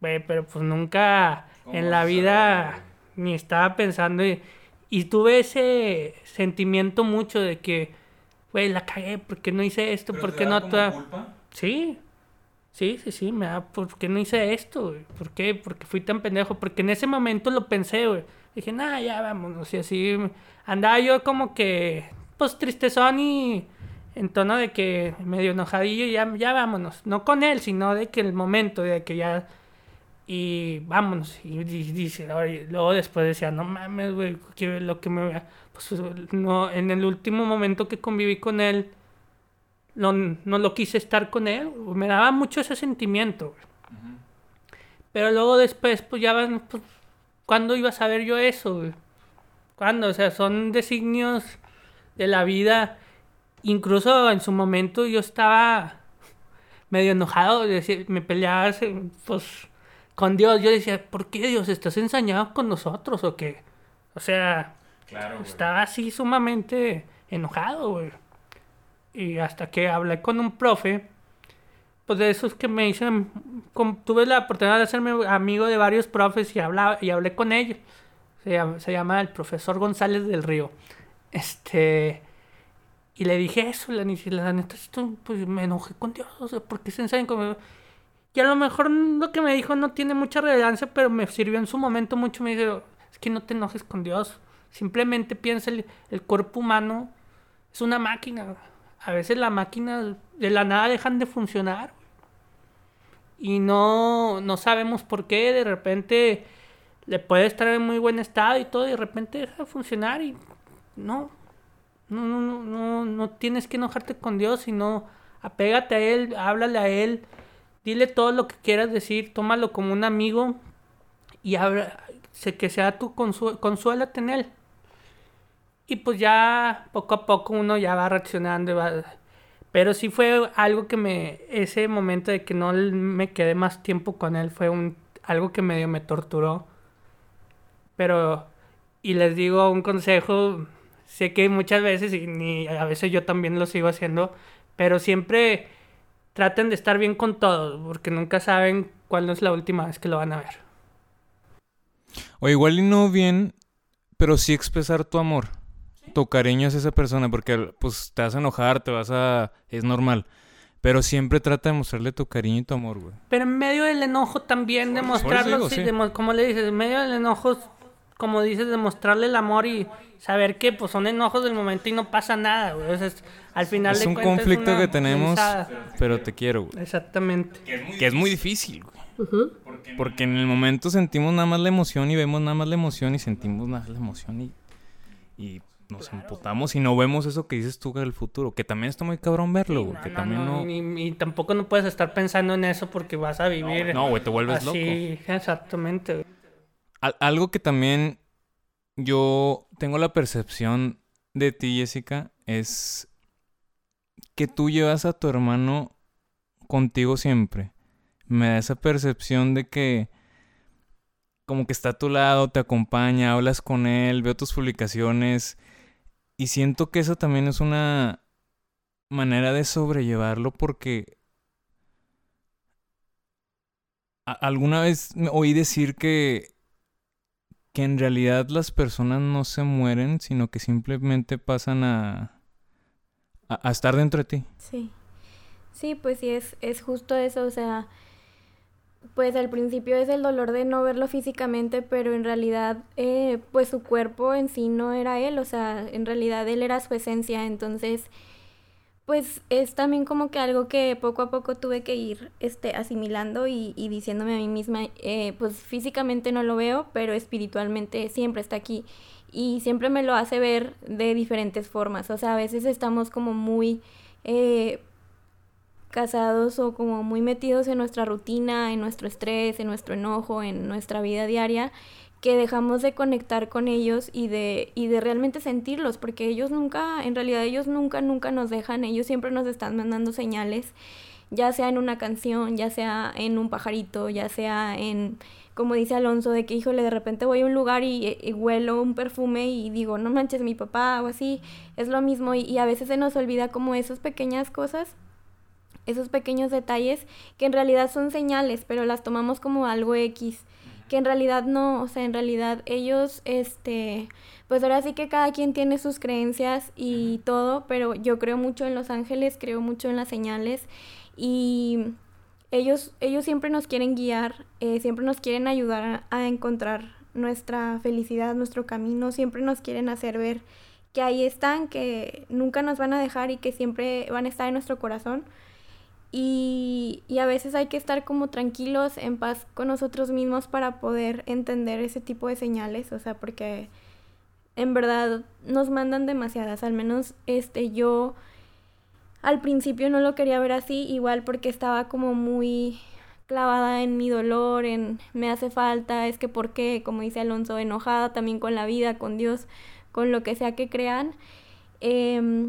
Pero pues nunca en la vida ni estaba pensando y, y tuve ese sentimiento mucho de que, güey, la cagué, ¿por qué no hice esto? ¿Por qué no? Culpa? Sí, Sí, sí, sí, me da, ¿por qué no hice esto? ¿Por qué? Porque fui tan pendejo. Porque en ese momento lo pensé, güey. Dije, nada, ya vámonos. Y así andaba yo como que, pues tristezón y en tono de que medio enojadillo, ya, ya vámonos. No con él, sino de que el momento, de que ya. Y vámonos. Y, dice, luego después decía, no mames, güey, lo que me. Pues no, en el último momento que conviví con él no, no lo quise estar con él. Me daba mucho ese sentimiento. Pero luego después, pues ya van, pues, ¿cuándo iba a saber yo eso? ¿Cuándo? O sea, son designios de la vida. Incluso en su momento yo estaba medio enojado, me peleaba pues, con Dios. Yo decía, ¿por qué Dios estás ensañado con nosotros o qué? O sea, estaba así sumamente enojado, güey y hasta que hablé con un profe, pues de esos que me dicen, tuve la oportunidad de hacerme amigo de varios profes y, hablaba, y hablé con ellos. Se llama, el profesor González del Río. Este, y le dije eso, la, la neta, pues me enojé con Dios, o sea, ¿por qué se ensayan conmigo? Y a lo mejor lo que me dijo no tiene mucha relevancia, pero me sirvió en su momento mucho. Me dijo, es que no te enojes con Dios. Simplemente piensa el, cuerpo humano es una máquina a veces las máquinas de la nada dejan de funcionar. Y no, no sabemos por qué. De repente le puede estar en muy buen estado y todo. Y de repente deja de funcionar. Y no. No, no, no, no, no tienes que enojarte con Dios, sino apégate a Él, háblale a Él, dile todo lo que quieras decir, tómalo como un amigo y abra, que sea tu consuélate en Él. Y pues ya poco a poco uno ya va reaccionando. va... Pero sí fue algo que me... Ese momento de que no me quedé más tiempo con él fue un, algo que medio me torturó. Pero... Y les digo un consejo. Sé que muchas veces, y a veces yo también lo sigo haciendo. Pero siempre traten de estar bien con todos. Porque nunca saben cuándo es la última vez que lo van a ver. O igual y no bien, pero sí expresar tu amor tu cariño hacia esa persona, porque pues te vas a enojar, te vas a... es normal. Pero siempre trata de mostrarle tu cariño y tu amor, güey. Pero en medio del enojo también demostrarlo, sí, como le dices, en medio del enojo, como dices, demostrarle el amor y saber que pues son enojos del momento y no pasa nada, güey. al final es un conflicto que tenemos, pero te quiero, güey. Exactamente. Que es muy, difícil, güey. Porque en el momento sentimos nada más la emoción y vemos nada más la emoción y sentimos nada más la emoción y, y nos emputamos y no vemos eso que dices tú del futuro, que también está muy cabrón verlo, güey, que también no... Y, tampoco no puedes estar pensando en eso porque vas a vivir... No, güey, te vuelves loco. Sí, exactamente. Algo que también yo tengo la percepción de ti, Jessica, es que tú llevas a tu hermano contigo siempre. Me da esa percepción de que como que está a tu lado, te acompaña, hablas con él, veo tus publicaciones y siento que eso también es una manera de sobrellevarlo porque alguna vez oí decir que que en realidad las personas no se mueren, sino que simplemente pasan a, a, estar dentro de ti. Sí. Sí, pues sí, es, es justo eso, o sea, pues al principio es el dolor de no verlo físicamente, pero en realidad eh, pues su cuerpo en sí no era él, o sea, en realidad él era su esencia, entonces pues es también como que algo que poco a poco tuve que ir este, asimilando y, y diciéndome a mí misma, eh, pues físicamente no lo veo, pero espiritualmente siempre está aquí. Y siempre me lo hace ver de diferentes formas, o sea, a veces estamos como muy... Eh, casados o como muy metidos en nuestra rutina, en nuestro estrés, en nuestro enojo, en nuestra vida diaria, que dejamos de conectar con ellos y de, y de realmente sentirlos, porque ellos nunca, en realidad ellos nunca, nunca nos dejan, ellos siempre nos están mandando señales, ya sea en una canción, ya sea en un pajarito, ya sea en, como dice Alonso, de que, híjole, de repente voy a un lugar y, huelo un perfume y digo, no manches, mi papá o así, es lo mismo y, y a veces se nos olvida como esas pequeñas cosas esos pequeños detalles que en realidad son señales, pero las tomamos como algo X, que en realidad no, o sea, en realidad ellos, este, pues ahora sí que cada quien tiene sus creencias y todo, pero yo creo mucho en los ángeles, creo mucho en las señales y ellos, ellos siempre nos quieren guiar, eh, siempre nos quieren ayudar a, a encontrar nuestra felicidad, nuestro camino, siempre nos quieren hacer ver que ahí están, que nunca nos van a dejar y que siempre van a estar en nuestro corazón. Y, y, a veces hay que estar como tranquilos, en paz con nosotros mismos para poder entender ese tipo de señales, o sea, porque en verdad nos mandan demasiadas, al menos este yo al principio no lo quería ver así, igual porque estaba como muy clavada en mi dolor, en me hace falta, es que por qué, como dice Alonso, enojada también con la vida, con Dios, con lo que sea que crean. Eh,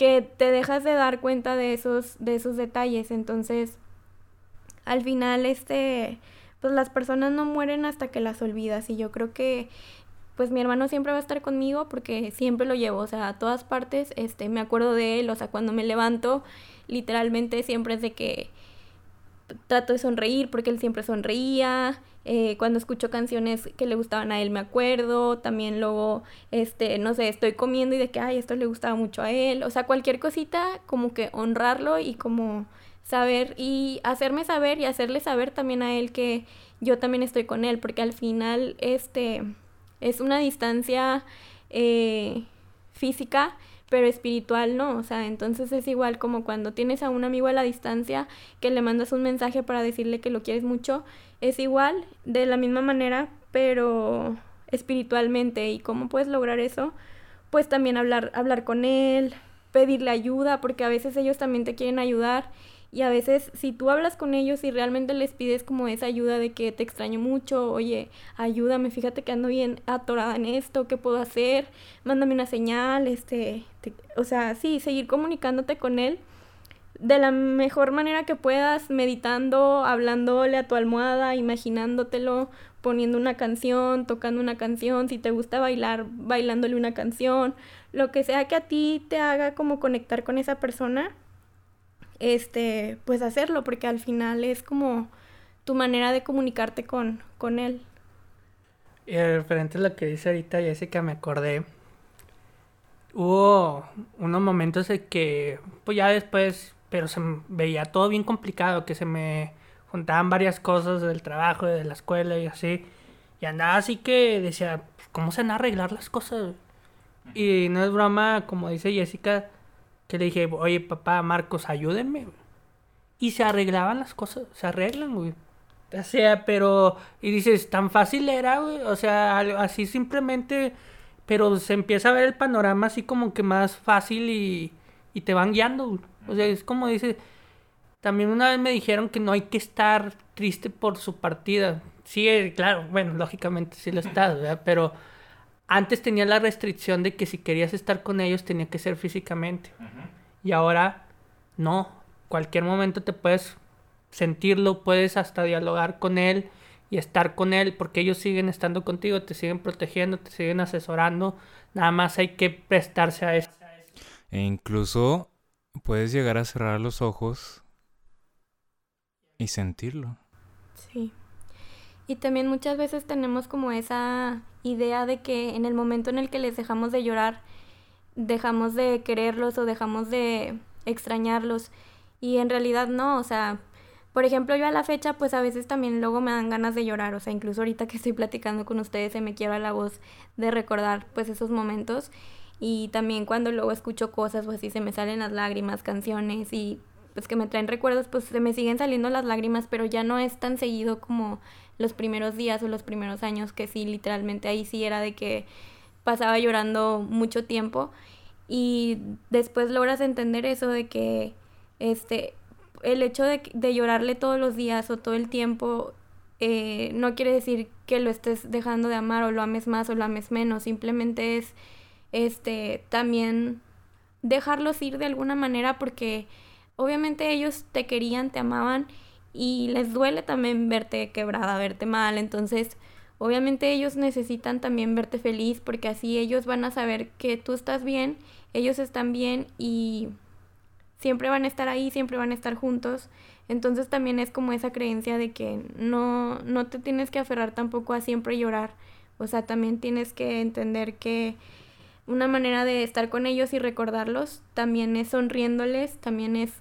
que te dejas de dar cuenta de esos, de esos detalles. Entonces, al final, este, pues las personas no mueren hasta que las olvidas. Y yo creo que, pues mi hermano siempre va a estar conmigo porque siempre lo llevo, o sea, a todas partes, este, me acuerdo de él, o sea, cuando me levanto, literalmente siempre es de que trato de sonreír porque él siempre sonreía, eh, cuando escucho canciones que le gustaban a él me acuerdo, también luego, este, no sé, estoy comiendo y de que, ay, esto le gustaba mucho a él, o sea, cualquier cosita, como que honrarlo y como saber y hacerme saber y hacerle saber también a él que yo también estoy con él, porque al final, este, es una distancia eh, física, pero espiritual no, o sea, entonces es igual como cuando tienes a un amigo a la distancia que le mandas un mensaje para decirle que lo quieres mucho, es igual, de la misma manera, pero espiritualmente. ¿Y cómo puedes lograr eso? Pues también hablar, hablar con él, pedirle ayuda, porque a veces ellos también te quieren ayudar y a veces si tú hablas con ellos y realmente les pides como esa ayuda de que te extraño mucho, oye, ayúdame, fíjate que ando bien atorada en esto, ¿qué puedo hacer? Mándame una señal, este, o sea, sí, seguir comunicándote con él de la mejor manera que puedas, meditando, hablándole a tu almohada, imaginándotelo, poniendo una canción, tocando una canción, si te gusta bailar, bailándole una canción, lo que sea que a ti te haga como conectar con esa persona este, pues hacerlo, porque al final es como tu manera de comunicarte con, con él. Y referente a lo que dice ahorita Jessica, me acordé. Hubo unos momentos en que, pues ya después, pero se veía todo bien complicado, que se me juntaban varias cosas del trabajo, de la escuela y así. Y andaba así que decía, pues, ¿cómo se van a arreglar las cosas? Y no es broma, como dice Jessica, que le dije, oye papá, Marcos, ayúdenme. Y se arreglaban las cosas, se arreglan, güey. O sea, pero, y dices, tan fácil era, güey. O sea, así simplemente, pero se empieza a ver el panorama así como que más fácil y, y te van guiando, güey. O sea, es como dice, también una vez me dijeron que no hay que estar triste por su partida. Sí, eh, claro, bueno, lógicamente sí lo estás, ¿verdad? Pero antes tenía la restricción de que si querías estar con ellos tenía que ser físicamente. Y ahora no. Cualquier momento te puedes sentirlo, puedes hasta dialogar con él y estar con él porque ellos siguen estando contigo, te siguen protegiendo, te siguen asesorando. Nada más hay que prestarse a eso. E incluso puedes llegar a cerrar los ojos y sentirlo. Sí. Y también muchas veces tenemos como esa idea de que en el momento en el que les dejamos de llorar, dejamos de quererlos o dejamos de extrañarlos. Y en realidad no, o sea, por ejemplo, yo a la fecha, pues a veces también luego me dan ganas de llorar, o sea, incluso ahorita que estoy platicando con ustedes se me quiebra la voz de recordar pues esos momentos y también cuando luego escucho cosas o así se me salen las lágrimas, canciones y pues que me traen recuerdos, pues se me siguen saliendo las lágrimas, pero ya no es tan seguido como los primeros días o los primeros años que sí, literalmente ahí sí era de que pasaba llorando mucho tiempo. Y después logras entender eso de que este el hecho de, de llorarle todos los días o todo el tiempo eh, no quiere decir que lo estés dejando de amar o lo ames más o lo ames menos, simplemente es este también dejarlos ir de alguna manera porque obviamente ellos te querían, te amaban y les duele también verte quebrada, verte mal, entonces obviamente ellos necesitan también verte feliz porque así ellos van a saber que tú estás bien, ellos están bien y siempre van a estar ahí, siempre van a estar juntos. Entonces también es como esa creencia de que no, no te tienes que aferrar tampoco a siempre llorar. O sea, también tienes que entender que una manera de estar con ellos y recordarlos también es sonriéndoles, también es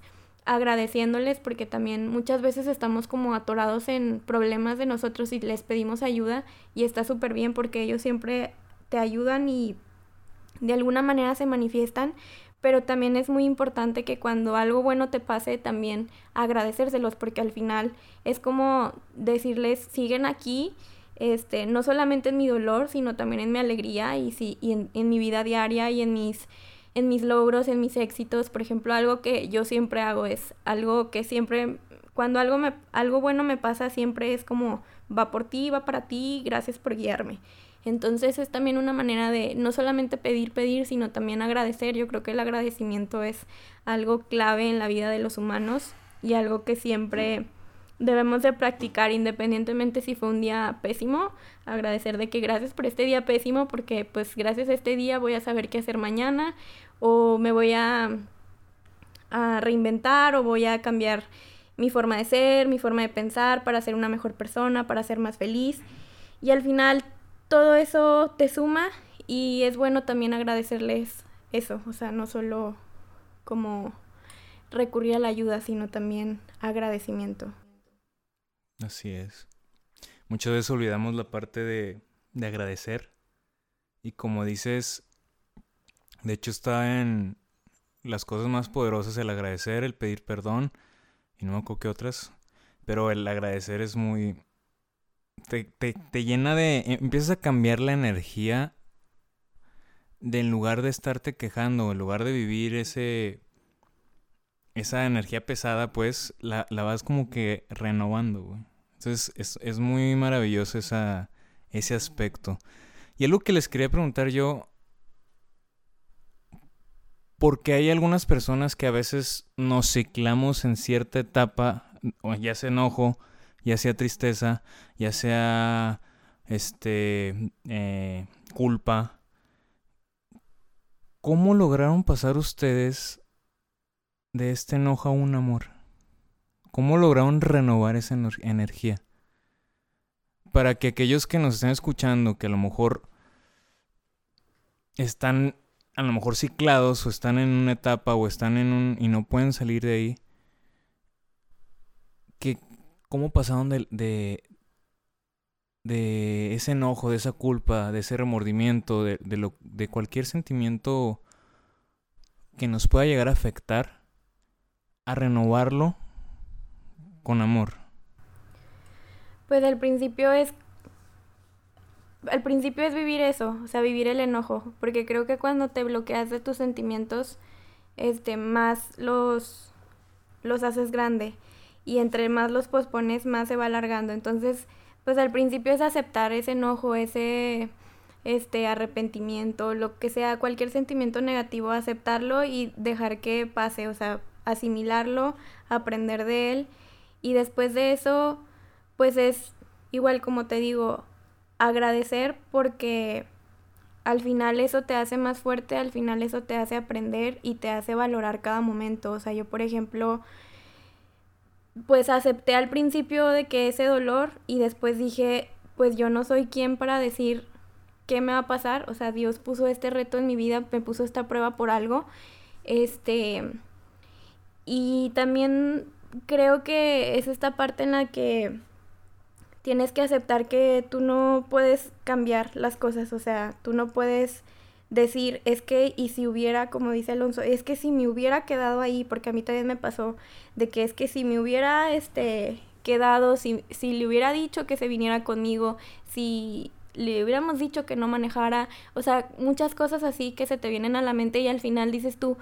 agradeciéndoles porque también muchas veces estamos como atorados en problemas de nosotros y les pedimos ayuda y está súper bien porque ellos siempre te ayudan y de alguna manera se manifiestan, pero también es muy importante que cuando algo bueno te pase también agradecérselos porque al final es como decirles siguen aquí este no solamente en mi dolor sino también en mi alegría y sí y en mi vida diaria y en mis en mis logros en mis éxitos. Por ejemplo algo que yo siempre hago es algo que siempre cuando algo me algo bueno me pasa siempre es como va por ti va para ti gracias por guiarme entonces es también una manera de no solamente pedir, pedir, sino también agradecer. Yo creo que el agradecimiento es algo clave en la vida de los humanos y algo que siempre debemos de practicar independientemente si fue un día pésimo, agradecer de que gracias por este día pésimo porque pues gracias a este día voy a saber qué hacer mañana o me voy a, a reinventar o voy a cambiar mi forma de ser, mi forma de pensar para ser una mejor persona, para ser más feliz. Y al final todo eso te suma y es bueno también agradecerles eso, o sea, no solo como recurrir a la ayuda, sino también agradecimiento. Así es. Muchas veces olvidamos la parte de, de agradecer y como dices, de hecho está en las cosas más poderosas el agradecer, el pedir perdón y no me acuerdo qué otras, pero el agradecer es muy te, te, llena de... Empiezas a cambiar la energía de en lugar de estarte quejando, en lugar de vivir ese... Esa energía pesada, pues, la, la vas como que renovando, güey. Entonces, es, es muy maravilloso esa, ese aspecto. Y algo que les quería preguntar yo, porque hay algunas personas que a veces nos ciclamos en cierta etapa, ya sea enojo, ya sea tristeza, ya sea este eh, culpa. ¿Cómo lograron pasar ustedes de este enojo a un amor? ¿Cómo lograron renovar esa energía? Para que aquellos que nos estén escuchando, que a lo mejor están a lo mejor ciclados o están en una etapa o están en un y no pueden salir de ahí, que cómo pasaron de, de, ese enojo, de esa culpa, de ese remordimiento, de, de, lo, de cualquier sentimiento que nos pueda llegar a afectar, a renovarlo con amor? Pues al principio es al principio es vivir eso, o sea, vivir el enojo, porque creo que cuando te bloqueas de tus sentimientos, este, más los, los haces grande y entre más los pospones, más se va alargando. Entonces, pues al principio es aceptar ese enojo, ese este arrepentimiento, lo que sea, cualquier sentimiento negativo, aceptarlo y dejar que pase, o sea, asimilarlo, aprender de él y después de eso, pues es igual como te digo, agradecer porque al final eso te hace más fuerte, al final eso te hace aprender y te hace valorar cada momento. O sea, yo por ejemplo, pues acepté al principio de que ese dolor y después dije, pues yo no soy quien para decir qué me va a pasar, o sea, Dios puso este reto en mi vida, me puso esta prueba por algo. Este y también creo que es esta parte en la que tienes que aceptar que tú no puedes cambiar las cosas, o sea, tú no puedes decir, es que, y si hubiera, como dice Alonso, es que si me hubiera quedado ahí, porque a mí también me pasó, de que es que si me hubiera, este, quedado, si, si le hubiera dicho que se viniera conmigo, si le hubiéramos dicho que no manejara, o sea, muchas cosas así que se te vienen a la mente y al final dices tú,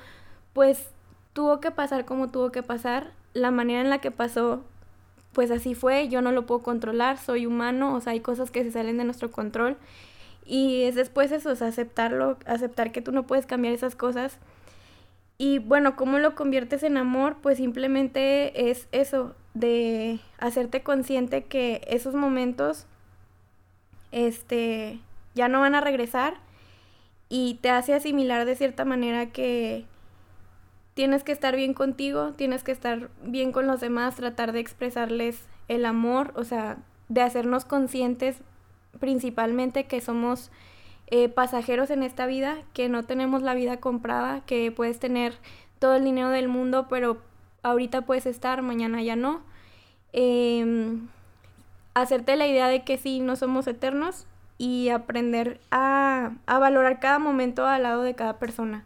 pues tuvo que pasar como tuvo que pasar, la manera en la que pasó, pues así fue, yo no lo puedo controlar, soy humano, o sea, hay cosas que se salen de nuestro control y es después eso, o sea, aceptarlo, aceptar que tú no puedes cambiar esas cosas. Y bueno, ¿cómo lo conviertes en amor? Pues simplemente es eso, de hacerte consciente que esos momentos este ya no van a regresar y te hace asimilar de cierta manera que tienes que estar bien contigo, tienes que estar bien con los demás, tratar de expresarles el amor, o sea, de hacernos conscientes principalmente que somos eh, pasajeros en esta vida, que no tenemos la vida comprada, que puedes tener todo el dinero del mundo, pero ahorita puedes estar, mañana ya no. Em, hacerte la idea de que sí, no somos eternos y aprender a, a valorar cada momento al lado de cada persona.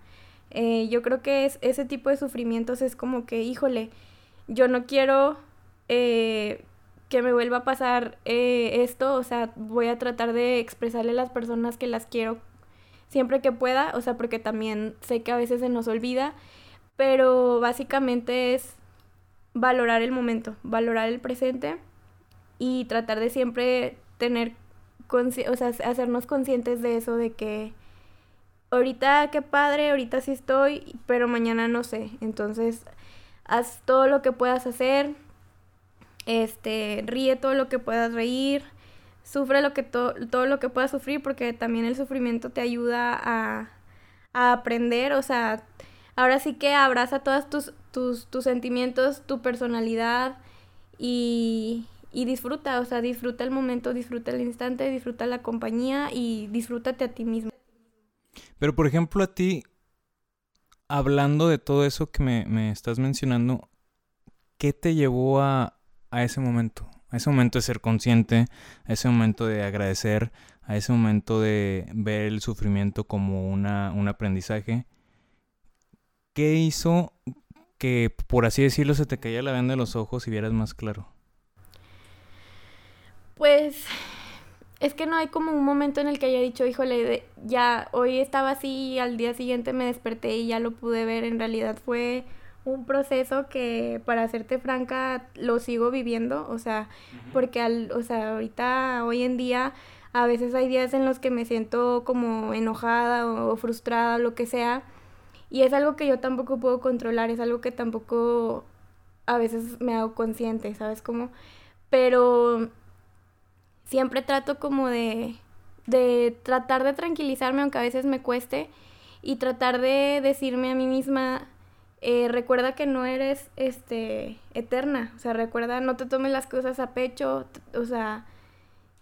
Eh, yo creo que es, ese tipo de sufrimientos es como que, híjole, yo no quiero eh, que me vuelva a pasar eh, esto, o sea, voy a tratar de expresarle a las personas que las quiero siempre que pueda, o sea, porque también sé que a veces se nos olvida, pero básicamente es valorar el momento, valorar el presente y tratar de siempre tener, o sea, hacernos conscientes de eso, de que ahorita qué padre, ahorita sí estoy, pero mañana no sé. Entonces, haz todo lo que puedas hacer, este, ríe todo lo que puedas reír, sufre lo que todo lo que puedas sufrir, porque también el sufrimiento te ayuda a, a aprender, o sea, ahora sí que abraza todos tus, tus, tus sentimientos, tu personalidad y, y disfruta, o sea, disfruta el momento, disfruta el instante, disfruta la compañía y disfrútate a ti mismo. Pero por ejemplo a ti, hablando de todo eso que me, estás mencionando, ¿qué te llevó a, a ese momento? A ese momento de ser consciente, a ese momento de agradecer, a ese momento de ver el sufrimiento como una, un aprendizaje. ¿Qué hizo que, por así decirlo, se te caía la venda de los ojos y vieras más claro? Pues es que no hay como un momento en el que haya dicho, híjole, ya hoy estaba así y al día siguiente me desperté y ya lo pude ver. En realidad fue un proceso que, para serte franca, lo sigo viviendo. O sea, porque al, o sea, ahorita, hoy en día, a veces hay días en los que me siento como enojada o, frustrada, lo que sea. Y es algo que yo tampoco puedo controlar, es algo que tampoco a veces me hago consciente, ¿sabes cómo? Pero siempre trato como de, de tratar de tranquilizarme, aunque a veces me cueste, y tratar de decirme a mí misma, eh, recuerda que no eres este eterna, o sea, recuerda, no te tomes las cosas a pecho, o sea,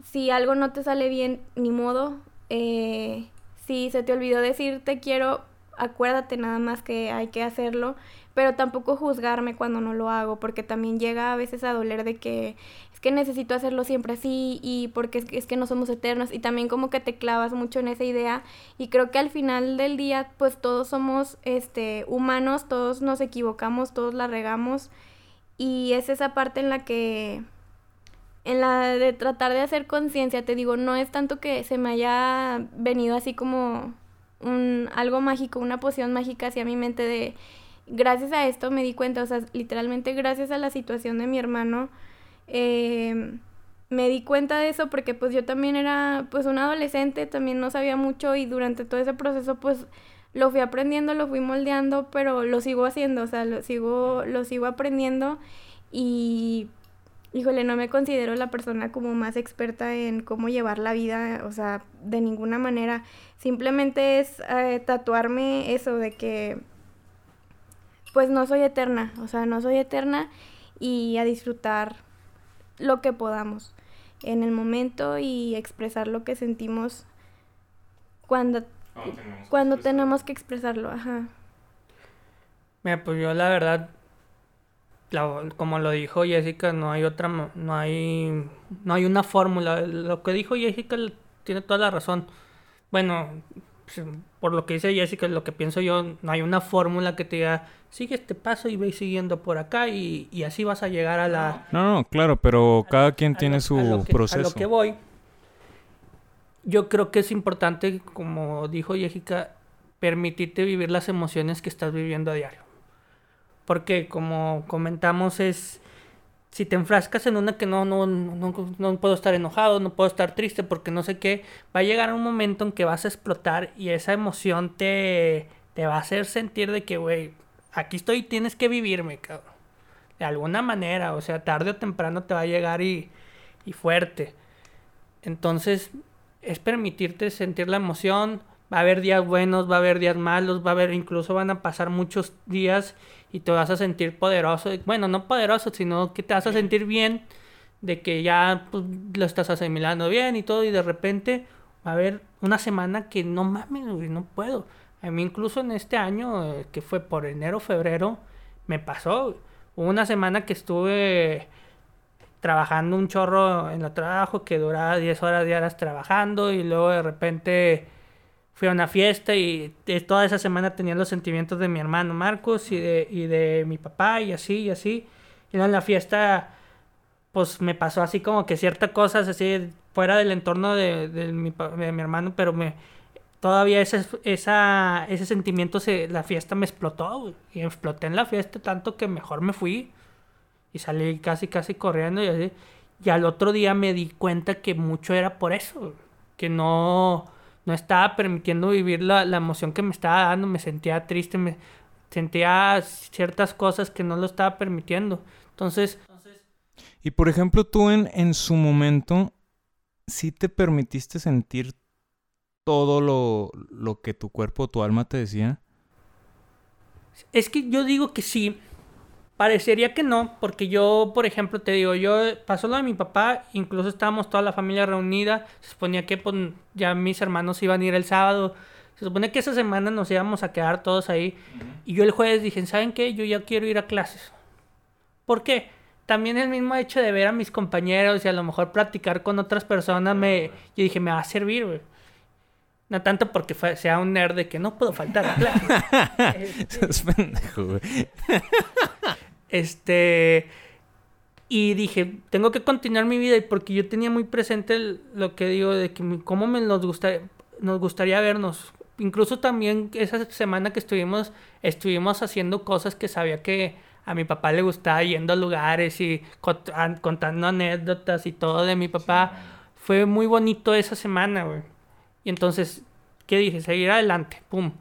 si algo no te sale bien, ni modo, eh, si se te olvidó decir te quiero, acuérdate nada más que hay que hacerlo, pero tampoco juzgarme cuando no lo hago, porque también llega a veces a doler de que que necesito hacerlo siempre así y porque es que, no somos eternos. Y también como que te clavas mucho en esa idea y creo que al final del día pues todos somos este humanos, todos nos equivocamos, todos la regamos. Y es esa parte en la que en la de tratar de hacer conciencia, te digo, no es tanto que se me haya venido así como un algo mágico, una poción mágica hacia mi mente de gracias a esto me di cuenta, o sea, literalmente gracias a la situación de mi hermano eh, me di cuenta de eso porque pues yo también era pues un adolescente, también no sabía mucho y durante todo ese proceso pues lo fui aprendiendo, lo fui moldeando, pero lo sigo haciendo, o sea, lo sigo, lo sigo aprendiendo y híjole, no me considero la persona como más experta en cómo llevar la vida, o sea, de ninguna manera. Simplemente es eh, tatuarme eso de que, pues no soy eterna, o sea, no soy eterna y a disfrutar lo que podamos en el momento y expresar lo que sentimos cuando, cuando tenemos, que expresarlo, ajá. Mira, pues yo la verdad como lo dijo Jessica, no hay otra, no hay, no hay una fórmula. Lo que dijo Jessica tiene toda la razón. Bueno, pues, por lo que dice Jessica, lo que pienso yo, no hay una fórmula que te diga, sigue este paso y ve siguiendo por acá y, así vas a llegar a la... No, no, claro, pero cada quien tiene su proceso. A lo que voy, yo creo que es importante, como dijo Jessica, permitirte vivir las emociones que estás viviendo a diario. Porque como comentamos es si te enfrascas en una que no, no, no, no, puedo estar enojado, no puedo estar triste porque no sé qué, va a llegar un momento en que vas a explotar y esa emoción te, te va a hacer sentir de que, güey, aquí estoy, tienes que vivirme, cabrón. De alguna manera, o sea, tarde o temprano te va a llegar y, y fuerte. Entonces, es permitirte sentir la emoción. Va a haber días buenos, va a haber días malos, va a haber, incluso van a pasar muchos días y te vas a sentir poderoso. Bueno, no poderoso, sino que te vas a sentir bien de que ya pues, lo estás asimilando bien y todo y de repente va a haber una semana que no mames, no puedo. A mí incluso en este año, eh, que fue por enero, febrero, me pasó. Hubo una semana que estuve trabajando un chorro en el trabajo que duraba 10 horas diarias trabajando y luego de repente fui a una fiesta y toda esa semana tenía los sentimientos de mi hermano Marcos y de, y de mi papá y así y así. Y en la fiesta, pues me pasó así como que ciertas cosas así fuera del entorno de, de, mi, de mi, hermano, pero me todavía ese, esa, ese sentimiento, se, la fiesta me explotó y exploté en la fiesta tanto que mejor me fui y salí casi casi corriendo y así. Y al otro día me di cuenta que mucho era por eso, que no no estaba permitiendo vivir la, emoción que me estaba dando, me sentía triste, me sentía ciertas cosas que no lo estaba permitiendo. Entonces... Y por ejemplo, tú en, en su momento, ¿sí te permitiste sentir todo lo, lo que tu cuerpo, tu alma te decía? Es que yo digo que sí, Parecería que no, porque yo, por ejemplo, te digo, yo pasó lo de mi papá, incluso estábamos toda la familia reunida, se suponía que pues, ya mis hermanos iban a ir el sábado, se supone que esa semana nos íbamos a quedar todos ahí, y yo el jueves dije, ¿saben qué? Yo ya quiero ir a clases. ¿Por qué? También el mismo hecho de ver a mis compañeros y a lo mejor practicar con otras personas, me, yo dije, me va a servir, güey. No tanto porque sea un nerd de que no puedo faltar a clases. <laughs> es pendejo, güey. Este. Y dije, tengo que continuar mi vida. Y porque yo tenía muy presente lo que digo de que cómo me nos, gusta, nos gustaría vernos. Incluso también esa semana que estuvimos, estuvimos haciendo cosas que sabía que a mi papá le gustaba yendo a lugares y contando anécdotas y todo de mi papá. Fue muy bonito esa semana, güey. Y entonces, ¿qué dije? Seguir adelante, pum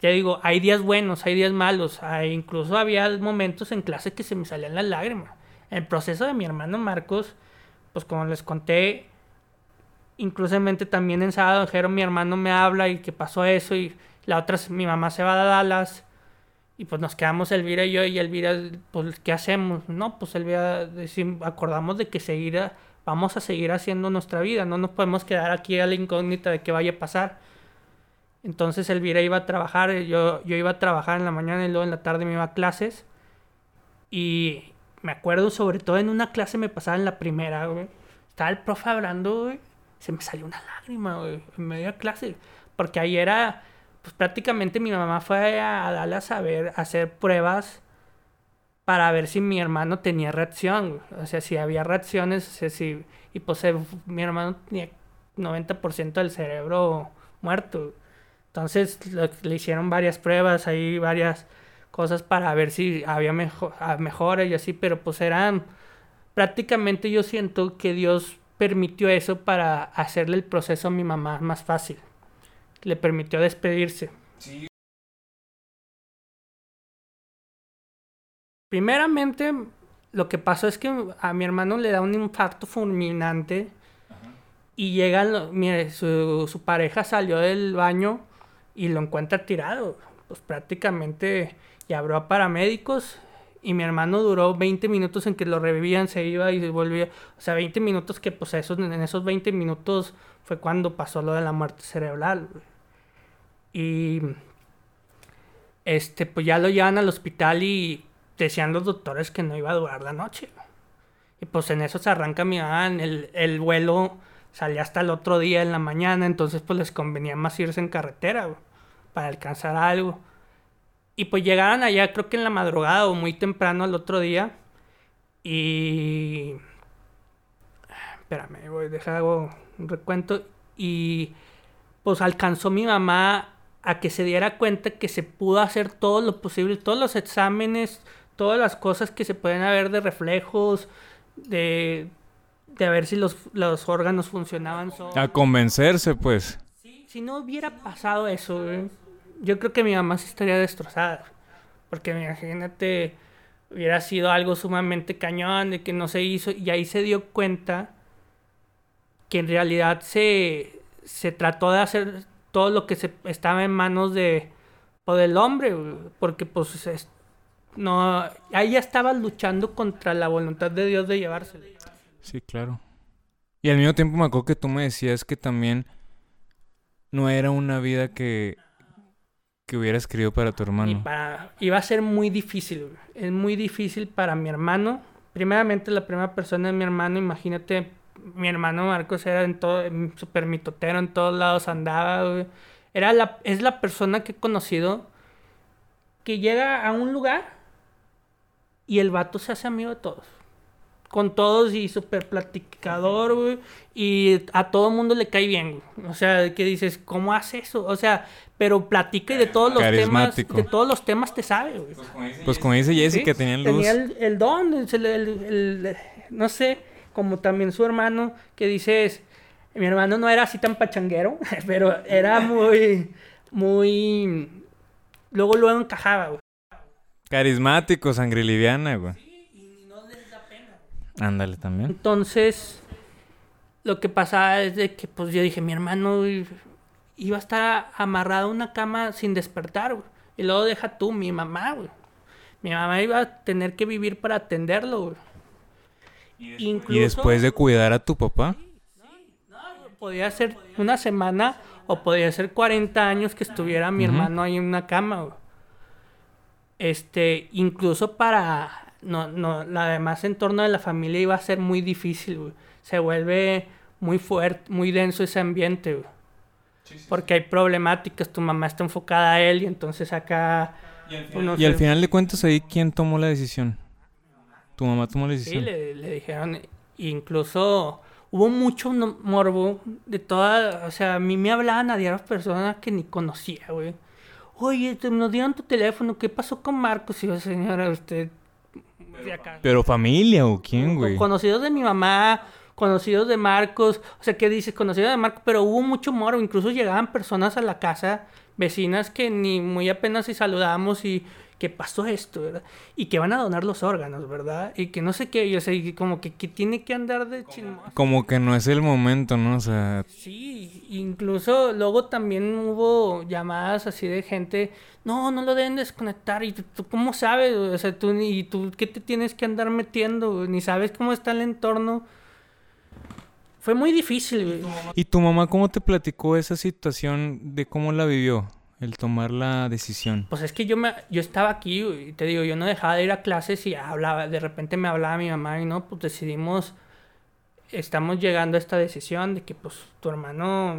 ya digo, hay días buenos, hay días malos, incluso había momentos en clase que se me salían las lágrimas. El proceso de mi hermano Marcos, pues como les conté, inclusivamente también en sábado Jero mi hermano me habla y que pasó eso y la otra, mi mamá se va a Dallas y pues nos quedamos Elvira y yo y Elvira, pues ¿qué hacemos? No, pues Elvira, acordamos de que seguir, vamos a seguir haciendo nuestra vida, no nos podemos quedar aquí a la incógnita de qué vaya a pasar entonces Elvira iba a trabajar, yo, yo iba a trabajar en la mañana y luego en la tarde me iba a clases. Y me acuerdo sobre todo en una clase me pasaba en la primera, güey. Estaba el profe hablando, güey. Se me salió una lágrima, güey, en medio de clase. Porque ahí era, pues prácticamente mi mamá fue a, Dallas a ver, a hacer pruebas para ver si mi hermano tenía reacción, O sea, si había reacciones, o sea, si... Y pues mi hermano tenía 90% del cerebro muerto. Entonces le hicieron varias pruebas, ahí varias cosas para ver si había mejor, ah, mejoras y así, pero pues eran prácticamente yo siento que Dios permitió eso para hacerle el proceso a mi mamá más fácil. Le permitió despedirse. Sí. Primeramente, lo que pasó es que a mi hermano le da un infarto fulminante y llega, mire, su, su pareja salió del baño y lo encuentra tirado. Pues prácticamente y abrió a paramédicos y mi hermano duró 20 minutos en que lo revivían, se iba y se volvía. O sea, 20 minutos que pues esos, en esos 20 minutos fue cuando pasó lo de la muerte cerebral. Y este, pues ya lo llevan al hospital y decían los doctores que no iba a durar la noche. Y pues en eso se arranca mi mamá, el, el vuelo salía hasta el otro día en la mañana, entonces pues les convenía más irse en carretera para alcanzar algo. Y pues llegaron allá creo que en la madrugada o muy temprano al otro día. Y... Espérame, voy a dejar un recuento. Y pues alcanzó mi mamá a que se diera cuenta que se pudo hacer todo lo posible, todos los exámenes, todas las cosas que se pueden haber de reflejos, de, de ver si los, los órganos funcionaban. A convencerse, pues. si no hubiera pasado eso, yo creo que mi mamá sí estaría destrozada. Porque imagínate, hubiera sido algo sumamente cañón de que no se hizo y ahí se dio cuenta que en realidad se, se trató de hacer todo lo que se estaba en manos de o del hombre, porque pues no, ahí ya estaba luchando contra la voluntad de Dios de llevárselo. Sí, claro. Y al mismo tiempo me acuerdo que tú me decías que también no era una vida que, que hubieras querido para tu hermano. iba a ser muy difícil, es muy difícil para mi hermano. Primeramente la primera persona de mi hermano, imagínate mi hermano Marcos era en todo, super mitotero, en todos lados andaba, Era la, es la persona que he conocido que llega a un lugar y el vato se hace amigo de todos. Con todos y súper platicador, güey. Y a todo mundo le cae bien, güey. O sea, que dices, ¿cómo hace eso? O sea, pero platica y de todos los temas, de todos los temas te sabe, güey. Pues como dice Jesse, que tenía luz. Tenía el, don, el, no sé como también su hermano, que dices, mi hermano no era así tan pachanguero, <laughs> pero era muy, muy... Luego, luego encajaba, güey. Carismático, sangre liviana, güey. Sí, y no les da pena. Ándale también. Entonces, lo que pasaba es de que, pues yo dije, mi hermano iba a estar amarrado a una cama sin despertar, güey. Y luego deja tú, mi mamá, güey. Mi mamá iba a tener que vivir para atenderlo, güey. ¿Y después de cuidar a tu papá? podía ser una semana o podía ser 40 años que estuviera mi hermano ahí en una cama. Este, incluso para no, no, la demás entorno de la familia iba a ser muy difícil, Se vuelve muy fuerte, muy denso ese ambiente, Porque hay problemáticas, tu mamá está enfocada a él y entonces acá... y al final de cuentas ahí, ¿quién tomó la decisión? ¿Tu mamá tomó la decisión? Sí, le, dijeron, incluso hubo mucho morbo de toda, o sea, a mí me hablaban a diario personas que ni conocía, güey. Oye, nos dieron tu teléfono, ¿qué pasó con Marcos? Y yo, señora, usted... ¿Pero familia o quién, güey? Conocidos de mi mamá, conocidos de Marcos, o sea, ¿qué dices? Conocidos de Marcos, pero hubo mucho morbo, incluso llegaban personas a la casa, vecinas que ni muy apenas si saludábamos y que pasó esto, ¿verdad? Y que van a donar los órganos, ¿verdad? Y que no sé qué, y, o sea, como que, que, tiene que andar de chismoso. Como que no es el momento, ¿no? O sea... Sí, incluso luego también hubo llamadas así de gente, no, no lo deben desconectar, y tú, ¿cómo sabes? O sea, tú, y tú, ¿qué te tienes que andar metiendo? Ni sabes cómo está el entorno. Fue muy difícil, ¿Y tu mamá cómo te platicó esa situación de cómo la vivió? El tomar la decisión? Pues es que yo me, yo estaba aquí y te digo, yo no dejaba de ir a clases y hablaba, de repente me hablaba mi mamá y no, pues decidimos, estamos llegando a esta decisión de que pues tu hermano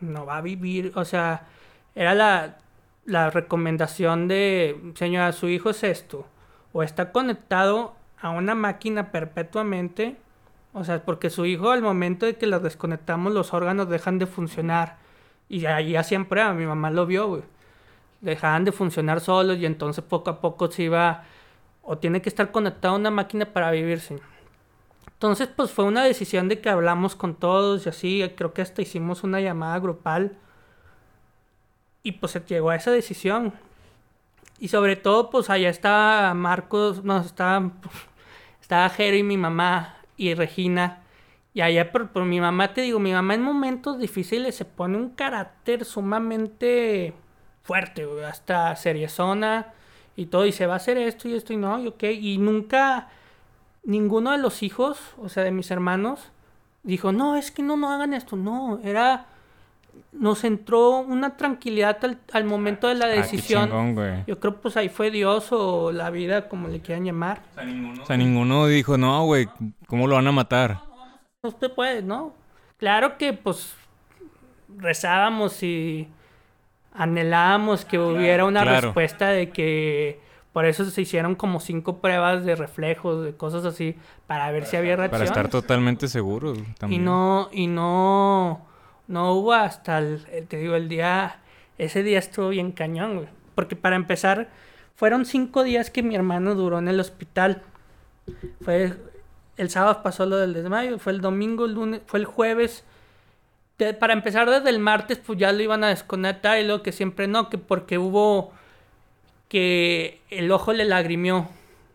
no va a vivir, o sea, era la, la recomendación de, señora, su hijo es esto, o está conectado a una máquina perpetuamente, o sea, porque su hijo al momento de que lo desconectamos los órganos dejan de funcionar y hacían prueba, mi mamá lo vio, güey. Dejaban de funcionar solos y entonces poco a poco se iba... O tiene que estar conectado a una máquina para vivirse. Entonces, pues fue una decisión de que hablamos con todos y así. Creo que hasta hicimos una llamada grupal. Y pues se llegó a esa decisión. Y sobre todo, pues allá estaba Marcos, no, estaba, <laughs> estaba Jero y mi mamá y Regina. Y allá por, mi mamá, te digo, mi mamá en momentos difíciles se pone un carácter sumamente fuerte, hasta seriezona y todo, y se va a hacer esto y esto y no, y ok, y nunca, ninguno de los hijos, o sea, de mis hermanos, dijo, no, es que no, no hagan esto, no, era, nos entró una tranquilidad al, momento de la Ah, decisión. chingón, güey. Yo creo pues ahí fue Dios o la vida, como le quieran llamar. O sea, ninguno dijo, no, güey, ¿cómo lo van a matar? No se puede, ¿no? Claro que pues rezábamos y anhelábamos que hubiera una claro. respuesta de que por eso se hicieron como cinco pruebas de reflejos, de cosas así, para ver si había Para reacciones. estar totalmente seguros y también. no, y no, no hubo hasta el, el- te digo, el día, ese día estuvo bien cañón, güey. Porque para empezar, fueron cinco días que mi hermano duró en el hospital. Fue, el sábado pasó lo del desmayo, fue el domingo, el lunes, fue el jueves. Para empezar desde el martes, pues ya lo iban a desconectar y luego que siempre no, que porque hubo que el ojo le lagrimió,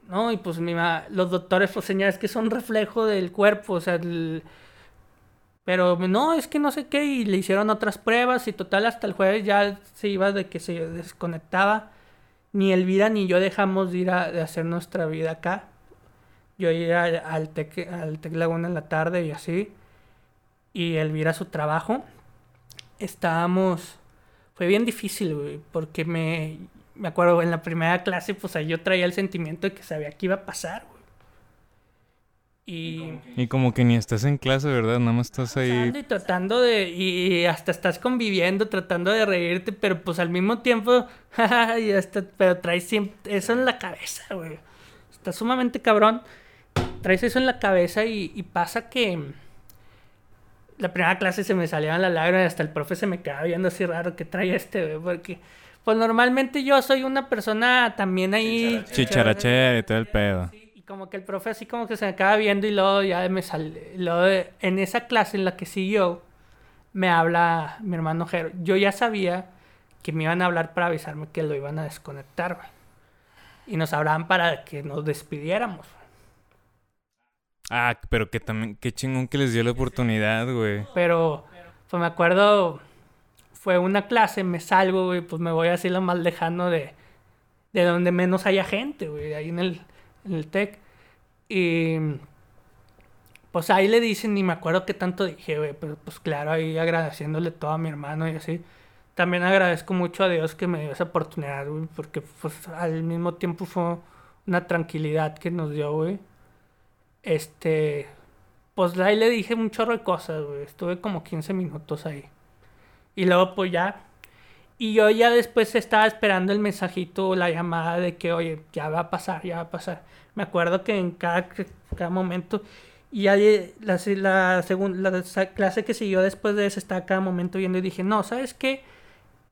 ¿no? Y pues mi ma- los doctores pues señalan que son reflejo del cuerpo, o sea, el- pero no, es que no sé qué, y le hicieron otras pruebas y total hasta el jueves ya se iba de que se desconectaba. Ni Elvira ni yo dejamos de ir a de hacer nuestra vida acá. Yo iba al, al Tec, al Tec Laguna en la tarde y así. Y Elvira a su trabajo. Estábamos... Fue bien difícil, güey, porque me, me acuerdo en la primera clase, pues ahí yo traía el sentimiento de que sabía que iba a pasar, güey. Y... Y como que ni estás en clase, ¿verdad? Nada más estás ahí. Y tratando de. Y hasta estás conviviendo, tratando de reírte, pero pues al mismo tiempo. <laughs> y hasta, pero traes siempre eso en la cabeza, güey. Está sumamente cabrón. Traes eso en la cabeza y, y pasa que. La primera clase se me salían las lágrimas y hasta el profe se me quedaba viendo así raro que trae este, güey. Porque, pues normalmente yo soy una persona también ahí. Chicharachera y todo el pedo. Sí, y como que el profe así como que se me acaba viendo y luego ya me sale. Luego de- en esa clase en la que siguió, me habla mi hermano Jero. Yo ya sabía que me iban a hablar para avisarme que lo iban a desconectar, güey. Y nos hablaban para que nos despidiéramos. Ah, pero que también, qué chingón que les dio la oportunidad, güey. Pero, pues me acuerdo, fue una clase, me salgo, güey, pues me voy así lo más lejano de, de donde menos haya gente, güey, ahí en el, en el TEC. Y, pues ahí le dicen, ni me acuerdo qué tanto dije, güey, pero pues claro, ahí agradeciéndole todo a mi hermano y así. También agradezco mucho a Dios que me dio esa oportunidad, güey, porque pues al mismo tiempo fue una tranquilidad que nos dio, güey. Este, pues ahí le dije un chorro de cosas. Estuve como 15 minutos ahí. Y luego pues ya. Y yo ya después estaba esperando el mensajito la llamada de que, oye, ya va a pasar, ya va a pasar. Me acuerdo que en cada, cada momento... Y ya la, la, segun- la sa- clase que siguió después de eso estaba cada momento viendo y dije, no, ¿sabes qué?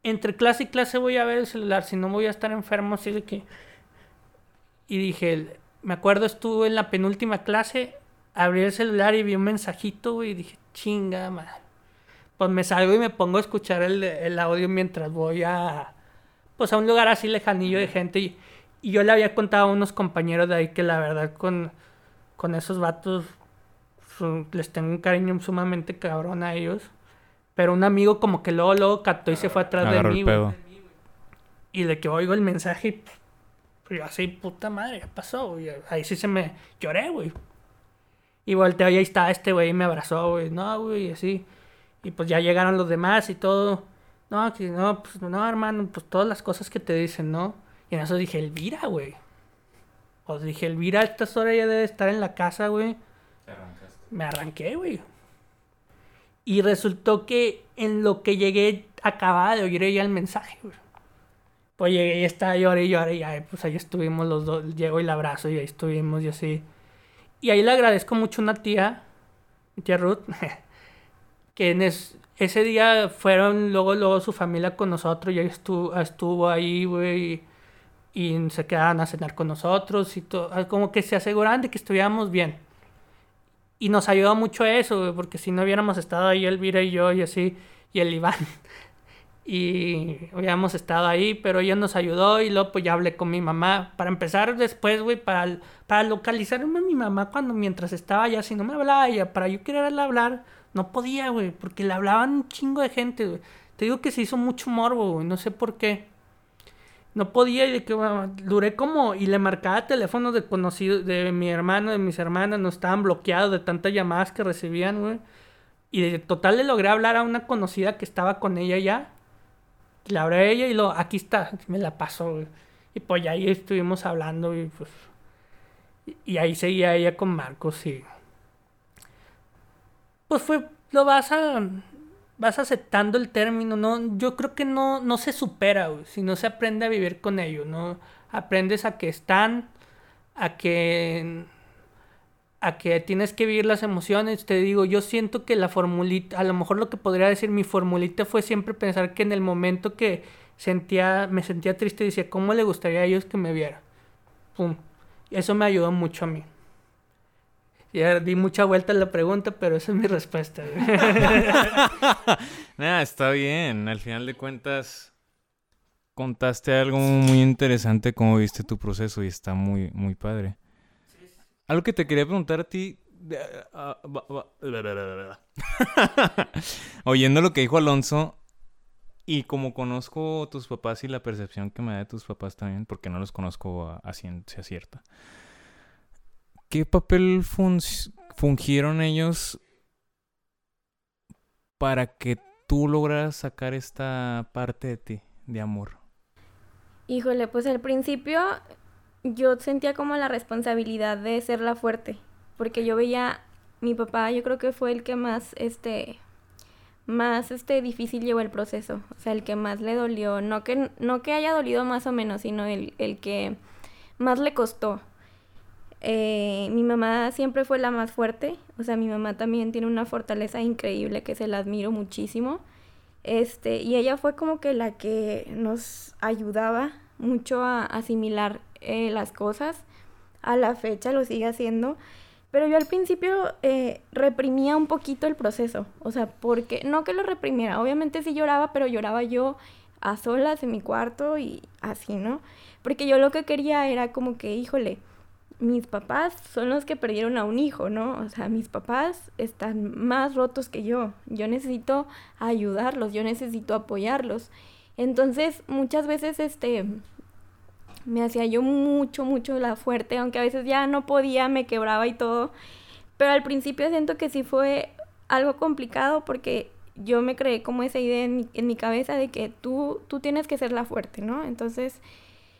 Entre clase y clase voy a ver el celular, si no voy a estar enfermo, así de que... Y dije, me acuerdo, estuve en la penúltima clase, abrí el celular y vi un mensajito, güey, y dije, chinga, madre. Pues me salgo y me pongo a escuchar el, el audio mientras voy a, pues a un lugar así lejanillo de gente. Y, y yo le había contado a unos compañeros de ahí que la verdad con, con esos vatos su- les tengo un cariño sumamente cabrón a ellos. Pero un amigo como que luego, luego captó y se fue atrás de mí, el güey. pedo. Y de que oigo el mensaje, y, pues yo así, puta madre, ya pasó, güey. Ahí sí se me lloré, güey. Y volteo y ahí está este güey y me abrazó, güey. No, güey, y así. Y pues ya llegaron los demás y todo. No, que no, pues no, hermano, pues todas las cosas que te dicen, ¿no? Y en eso dije, Elvira, güey. Pues dije, Elvira a estas horas ya debe estar en la casa, güey. Me arranqué, güey. Y resultó que en lo que llegué acababa de oír ella el mensaje, güey. Pues llegué y estaba lloré y lloré y ahí, pues ahí estuvimos los dos, llego y la abrazo y ahí estuvimos y así. Y ahí le agradezco mucho a una tía, tía Ruth, <laughs> que en es- ese día fueron luego, luego su familia con nosotros y ella estuvo, estuvo ahí, güey, y, se quedaban a cenar con nosotros y todo, como que se aseguraban de que estuviéramos bien. Y nos ayudó mucho eso, güey, porque si no hubiéramos estado ahí Elvira y yo y así, y el Iván, <laughs> y hubiéramos estado ahí, pero ella nos ayudó y luego pues ya hablé con mi mamá. Para empezar después, güey, para, para localizarme a mi mamá cuando mientras estaba allá, si no me hablaba ella, para yo quererla hablar, no podía, güey, porque le hablaban un chingo de gente, güey. Te digo que se hizo mucho morbo, güey, no sé por qué. No podía y de que bueno, duré como y le marcaba teléfonos de conocidos de mi hermano, de mis hermanas, no estaban bloqueados de tantas llamadas que recibían, güey. Y de total le logré hablar a una conocida que estaba con ella ya. Le hablé a ella y lo, aquí está, me la pasó. Y pues ahí estuvimos hablando y pues... Y ahí seguía ella con Marcos y... Pues fue, lo vas a... Vas aceptando el término, ¿no? Yo creo que no, no se supera, si no se aprende a vivir con ello, ¿no? Aprendes a que están, a que a que tienes que vivir las emociones. Te digo, yo siento que la formulita, a lo mejor lo que podría decir mi formulita fue siempre pensar que en el momento que sentía, me sentía triste, decía, ¿cómo le gustaría a ellos que me viera? Pum. Eso me ayudó mucho a mí. Ya di mucha vuelta a la pregunta, pero esa es mi respuesta. <laughs> Nada, está bien. Al final de cuentas, contaste algo muy interesante, cómo viste tu proceso y está muy, muy padre. Algo que te quería preguntar a ti. Oyendo lo que dijo Alonso, y como conozco tus papás y la percepción que me da de tus papás también, porque no los conozco a, ciencia cierta, ¿qué papel fungieron ellos para que tú lograras sacar esta parte de ti, de amor? Híjole, pues al principio yo sentía como la responsabilidad de ser la fuerte, porque yo veía, mi papá yo creo que fue el que más, este, más, este, difícil llevó el proceso, o sea, el que más le dolió, no que, no que haya dolido más o menos, sino el, el que más le costó. Eh, mi mamá siempre fue la más fuerte, o sea, mi mamá también tiene una fortaleza increíble que se la admiro muchísimo. Este, y ella fue como que la que nos ayudaba mucho a asimilar eh, las cosas. A la fecha lo sigue haciendo. Pero yo al principio eh, reprimía un poquito el proceso. O sea, porque no que lo reprimiera. Obviamente sí lloraba, pero lloraba yo a solas en mi cuarto y así, ¿no? Porque yo lo que quería era como que, híjole, mis papás son los que perdieron a un hijo, ¿no? O sea, mis papás están más rotos que yo. Yo necesito ayudarlos, yo necesito apoyarlos. Entonces, muchas veces, este, me hacía yo mucho, mucho la fuerte, aunque a veces ya no podía, me quebraba y todo. Pero al principio siento que sí fue algo complicado porque yo me creé como esa idea en mi, cabeza de que tú, tú tienes que ser la fuerte, ¿no? Entonces,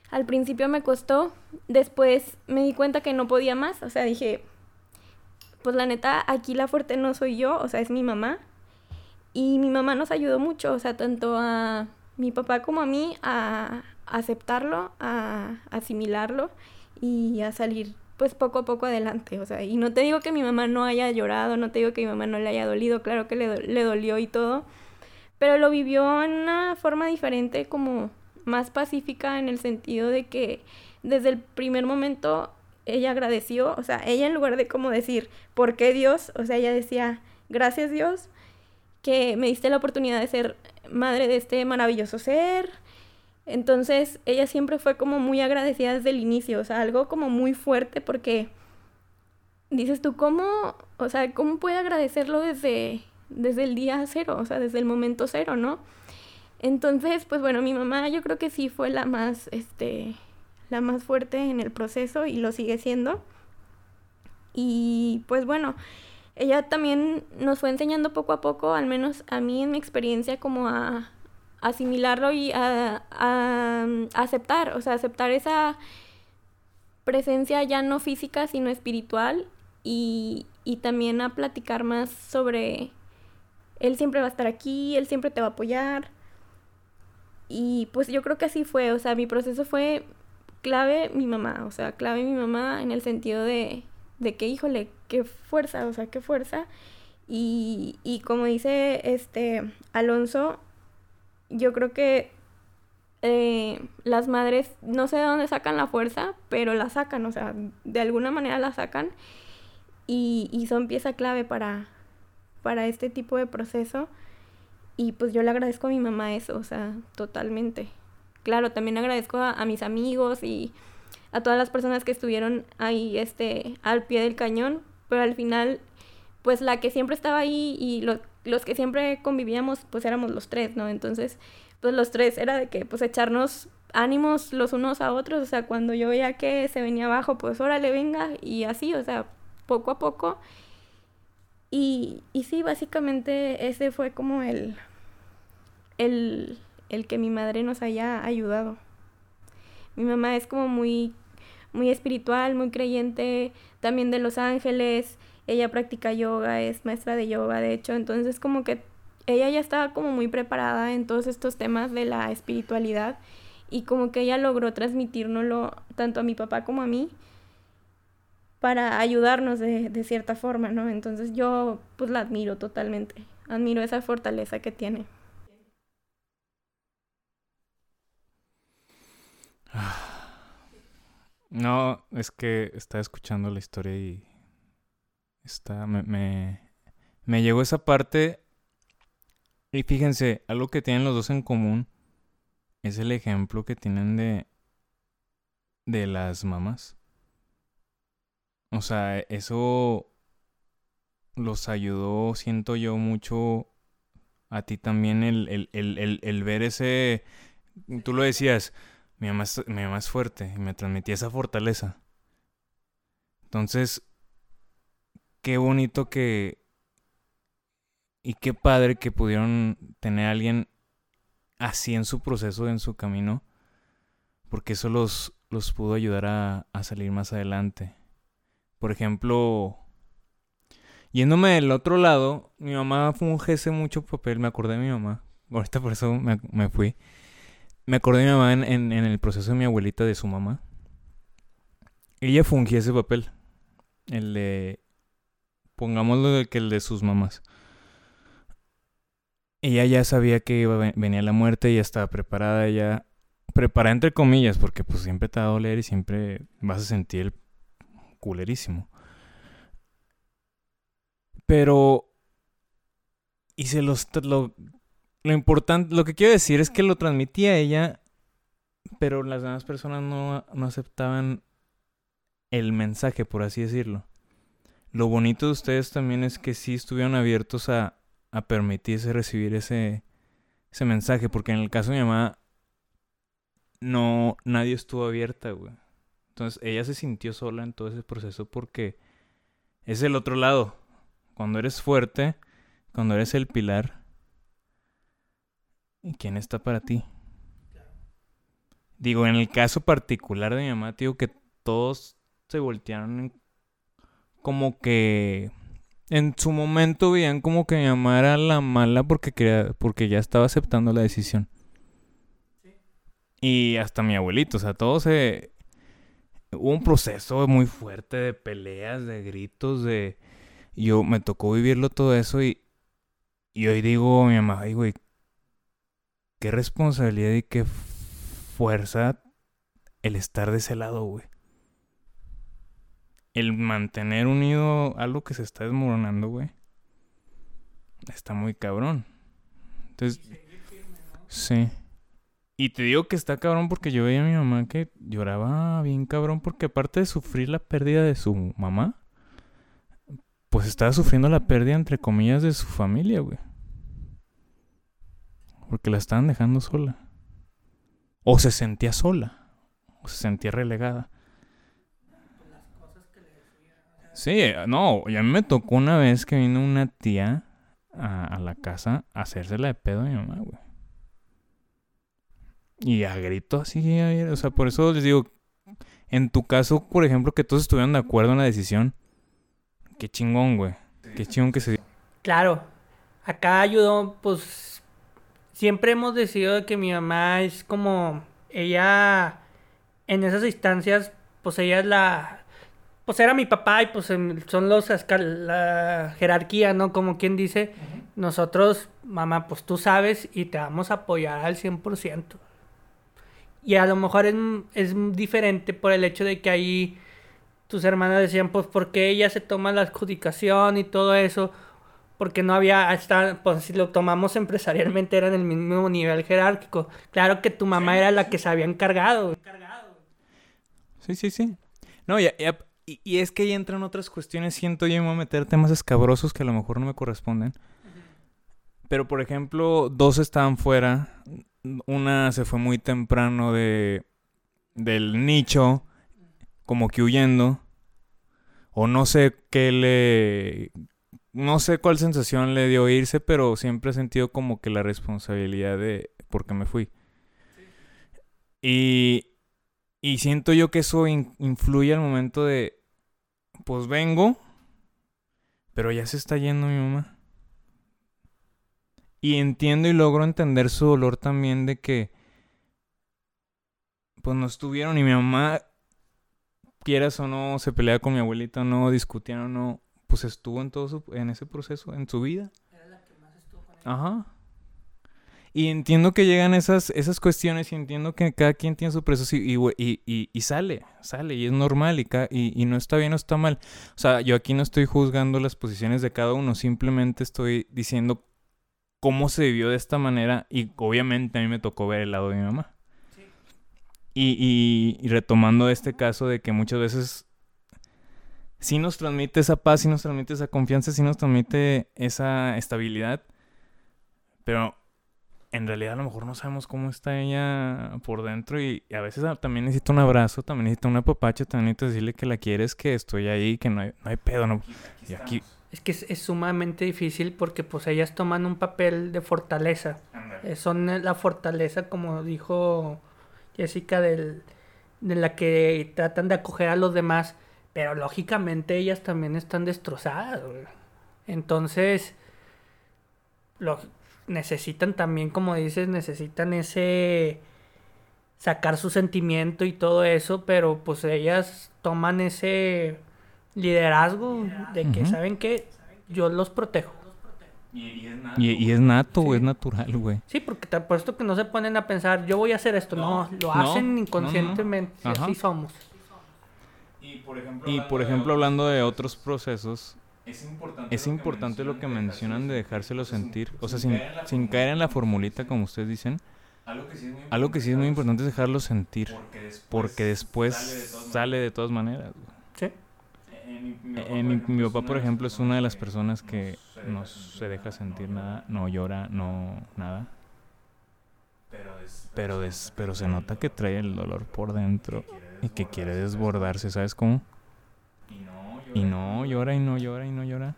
al principio me costó, después me di cuenta que no podía más, o sea, dije, pues la neta, aquí la fuerte no soy yo, o sea, es mi mamá. Y mi mamá nos ayudó mucho, o sea, tanto a mi papá como a mí a, aceptarlo, a asimilarlo y a salir pues poco a poco adelante, o sea, y no te digo que mi mamá no haya llorado, no te digo que mi mamá no le haya dolido, claro que le, le dolió y todo, pero lo vivió en una forma diferente, como más pacífica en el sentido de que desde el primer momento ella agradeció, o sea, ella en lugar de como decir, ¿por qué Dios? O sea, ella decía, gracias Dios, que me diste la oportunidad de ser madre de este maravilloso ser, entonces ella siempre fue como muy agradecida desde el inicio, o sea, algo como muy fuerte porque dices tú, ¿cómo, o sea, cómo puede agradecerlo desde, desde el día cero, o sea, desde el momento cero, ¿no? Entonces, pues bueno, mi mamá yo creo que sí fue la más, este, la más fuerte en el proceso y lo sigue siendo. Y pues bueno, ella también nos fue enseñando poco a poco, al menos a mí en mi experiencia, como a asimilarlo y a, aceptar, o sea, aceptar esa presencia ya no física, sino espiritual y, y también a platicar más sobre él siempre va a estar aquí, él siempre te va a apoyar. Y pues yo creo que así fue, o sea, mi proceso fue clave mi mamá, o sea, clave mi mamá en el sentido de, de que, híjole, qué fuerza, o sea, qué fuerza. Y, y como dice este Alonso, yo creo que eh, las madres, no sé de dónde sacan la fuerza, pero la sacan, o sea, de alguna manera la sacan y, y son pieza clave para, para este tipo de proceso. Y pues yo le agradezco a mi mamá eso, o sea, totalmente. Claro, también agradezco a, mis amigos y a todas las personas que estuvieron ahí este, al pie del cañón, pero al final, pues la que siempre estaba ahí y lo, los que siempre convivíamos, pues éramos los tres, ¿no? Entonces, pues los tres era de que, pues echarnos ánimos los unos a otros, o sea, cuando yo veía que se venía abajo, pues órale, venga, y así, o sea, poco a poco. Y, y sí, básicamente ese fue como el, el, el que mi madre nos haya ayudado. Mi mamá es como muy, muy espiritual, muy creyente, también de los ángeles. Ella practica yoga, es maestra de yoga, de hecho. Entonces como que ella ya estaba como muy preparada en todos estos temas de la espiritualidad y como que ella logró transmitírnoslo tanto a mi papá como a mí para ayudarnos de, de cierta forma, ¿no? Entonces yo pues la admiro totalmente, admiro esa fortaleza que tiene. No, es que estaba escuchando la historia y está, me, me, me llegó esa parte. Y fíjense, algo que tienen los dos en común es el ejemplo que tienen de, de las mamás. O sea, eso los ayudó, siento yo, mucho a ti también el, el, el, el, ver ese... Tú lo decías, mi mamá, es, mi mamá es fuerte y me transmitía esa fortaleza. Entonces, qué bonito que... Y qué padre que pudieron tener a alguien así en su proceso, en su camino, porque eso los, los pudo ayudar a, a salir más adelante. Por ejemplo, yéndome del otro lado, mi mamá fungese mucho papel, me acordé de mi mamá, ahorita por eso me, me fui. Me acordé de mi mamá en, en, en, el proceso de mi abuelita de su mamá. Ella fungía ese papel. El de. Pongámoslo que el de sus mamás. Ella ya sabía que iba, venía la muerte, ya estaba preparada, ya. Preparada entre comillas, porque pues siempre te va a doler y siempre vas a sentir culerísimo. Pero. Y se los. Lo, lo importante, lo que quiero decir es que lo transmitía ella, pero las demás personas no, no aceptaban el mensaje, por así decirlo. Lo bonito de ustedes también es que sí estuvieron abiertos a, a permitirse recibir ese, ese mensaje, porque en el caso de mi mamá, no, nadie estuvo abierta, güey. Entonces ella se sintió sola en todo ese proceso porque es el otro lado. Cuando eres fuerte, cuando eres el pilar, ¿Y quién está para ti? Digo, en el caso particular de mi mamá, digo que todos se voltearon como que en su momento veían como que mi mamá era la mala porque quería, porque ya estaba aceptando la decisión. Y hasta mi abuelito, o sea, todo se hubo un proceso muy fuerte de peleas, de gritos, de yo me tocó vivirlo todo eso y y hoy digo mi mamá, ay güey, qué responsabilidad y qué fuerza el estar de ese lado, güey. El mantener unido algo que se está desmoronando, güey. Está muy cabrón. Entonces, sí. Y te digo que está cabrón porque yo veía a mi mamá que lloraba bien cabrón porque aparte de sufrir la pérdida de su mamá, pues estaba sufriendo la pérdida entre comillas de su familia, güey. Porque la estaban dejando sola. O se sentía sola. O se sentía relegada. Sí, no, y a mí me tocó una vez que vino una tía a, la casa a hacérsela de pedo a mi mamá, güey. Y a grito así, o sea, por eso les digo, en tu caso, por ejemplo, que todos estuvieron de acuerdo en la decisión, qué chingón, güey. Qué chingón que se Claro, acá ayudó, pues, siempre hemos decidido que mi mamá es como ella en esas instancias pues ella es la pues era mi papá y pues son los la jerarquía, ¿no? Como quien dice, nosotros, mamá, pues tú sabes y te vamos a apoyar al 100%. Y a lo mejor es, es diferente por el hecho de que ahí tus hermanas decían, pues, porque ella se toma la adjudicación y todo eso? porque no había, hasta, pues si lo tomamos empresarialmente, era en el mismo nivel jerárquico. Claro que tu mamá era la que se había encargado. Sí, sí, sí. No, y, y, y, es que ahí entran otras cuestiones, siento yo, me voy a meter temas escabrosos que a lo mejor no me corresponden. Pero, por ejemplo, dos estaban fuera. Una se fue muy temprano de del nicho, como que huyendo. O no sé qué le no sé cuál sensación le dio irse, pero siempre he sentido como que la responsabilidad de por qué me fui. Y, y siento yo que eso influye al momento de, pues vengo, pero ya se está yendo mi mamá. Y entiendo y logro entender su dolor también de que, pues no estuvieron y mi mamá, quieras o no, se pelea con mi abuelita o no, discutían o no, pues estuvo en todo su, en ese proceso, en su vida. Era la que más estuvo con Ajá. Y entiendo que llegan esas, esas cuestiones y entiendo que cada quien tiene su proceso y, y, y, sale, sale y es normal y, y, no está bien o está mal. O sea, yo aquí no estoy juzgando las posiciones de cada uno, simplemente estoy diciendo cómo se vivió de esta manera y obviamente a mí me tocó ver el lado de mi mamá. Y, y, retomando este caso de que muchas veces sí nos transmite esa paz, sí nos transmite esa confianza, sí nos transmite esa estabilidad, pero en realidad a lo mejor no sabemos cómo está ella por dentro y, a veces también necesita un abrazo, también necesita una papacha, también necesita decirle que la quieres, que estoy ahí, que no hay, no hay pedo, no. Y aquí... Es que es, sumamente difícil porque pues ellas toman un papel de fortaleza. Eh, son eh, la fortaleza, como dijo Jessica, del, de la que tratan de acoger a los demás, pero lógicamente ellas también están destrozadas. Entonces, lo, necesitan también, como dices, necesitan ese sacar su sentimiento y todo eso, pero pues ellas toman ese liderazgo de que, ¿saben que Yo los protejo. Y, es nato, es natural, güey. Sí, porque te apuesto que no se ponen a pensar, yo voy a hacer esto. No, lo hacen inconscientemente. así somos. Y por ejemplo, hablando de otros procesos, es importante, lo que mencionan de dejárselo sentir, o sea, sin, caer en la formulita, como ustedes dicen. Algo que sí es muy, importante es dejarlo sentir, porque después, sale, de todas maneras. Sí. mi, papá, por ejemplo, es una de las personas que no se deja sentir nada, no llora, no nada. Pero, pero se nota que trae el dolor por dentro y que quiere desbordarse, ¿sabes cómo? Y no llora y no llora y no llora.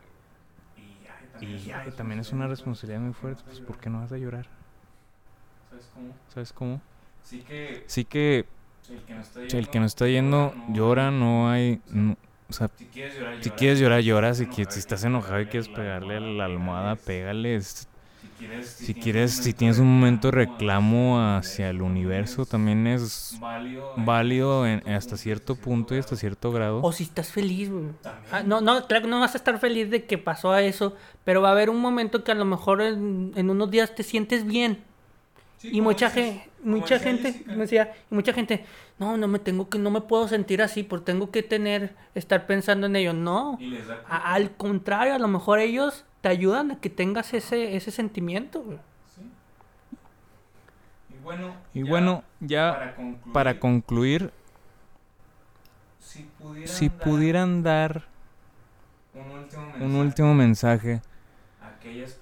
Y también es una responsabilidad muy fuerte, pues ¿por qué no vas a llorar? ¿Sabes cómo? ¿Sabes cómo? Sí que... Sí que... El que no está yendo, llora, no hay... o sea, si quieres llorar, si quieres llorar. Si, si estás enojado y quieres pegarle a la almohada, pégale si quieres, si tienes un momento de reclamo hacia el universo, también es válido en, hasta cierto punto y hasta cierto grado. O si estás feliz, ah, no, no, claro que no vas a estar feliz de que pasó a eso, pero va a haber un momento que a lo mejor en, unos días te sientes bien. y mucha, gente, mucha gente, me decía, y mucha gente, no, no me tengo que, no me puedo sentir así, porque tengo que tener, estar pensando en ello. No, al contrario, a lo mejor ellos te ayudan a que tengas ese, ese sentimiento. Y bueno, y ya, bueno, ya para concluir, si, pudieran dar, un último mensaje,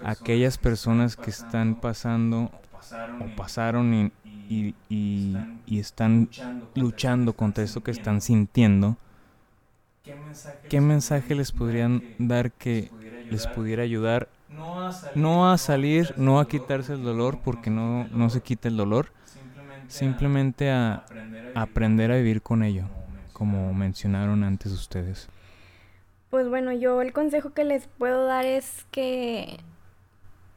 a aquellas personas, que están pasando o pasaron, y, y, están luchando contra eso que están sintiendo, ¿qué mensaje les podrían dar que les pudiera ayudar no a salir, no a quitarse el dolor porque no, no se quita el dolor, simplemente a aprender a vivir con ello, como mencionaron antes ustedes. Pues bueno, yo el consejo que les puedo dar es que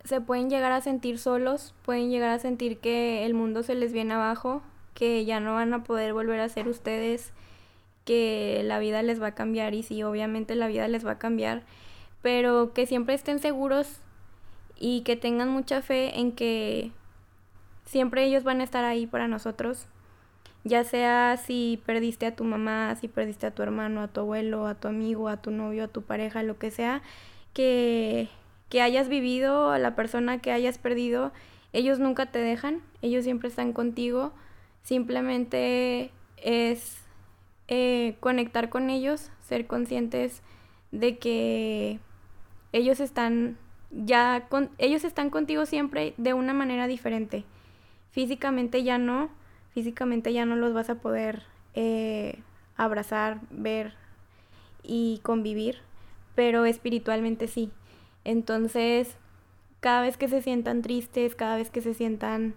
se pueden llegar a sentir solos, pueden llegar a sentir que el mundo se les viene abajo, que ya no van a poder volver a ser ustedes, que la vida les va a cambiar y sí, obviamente la vida les va a cambiar pero que siempre estén seguros y que tengan mucha fe en que siempre ellos van a estar ahí para nosotros. Ya sea si perdiste a tu mamá, si perdiste a tu hermano, a tu abuelo, a tu amigo, a tu novio, a tu pareja, lo que sea, que, que hayas vivido, a la persona que hayas perdido, ellos nunca te dejan, ellos siempre están contigo. Simplemente es eh, conectar con ellos, ser conscientes de que ellos están ya con, ellos están contigo siempre de una manera diferente. Físicamente ya no, físicamente ya no los vas a poder eh, abrazar, ver y convivir, pero espiritualmente sí. Entonces, cada vez que se sientan tristes, cada vez que se sientan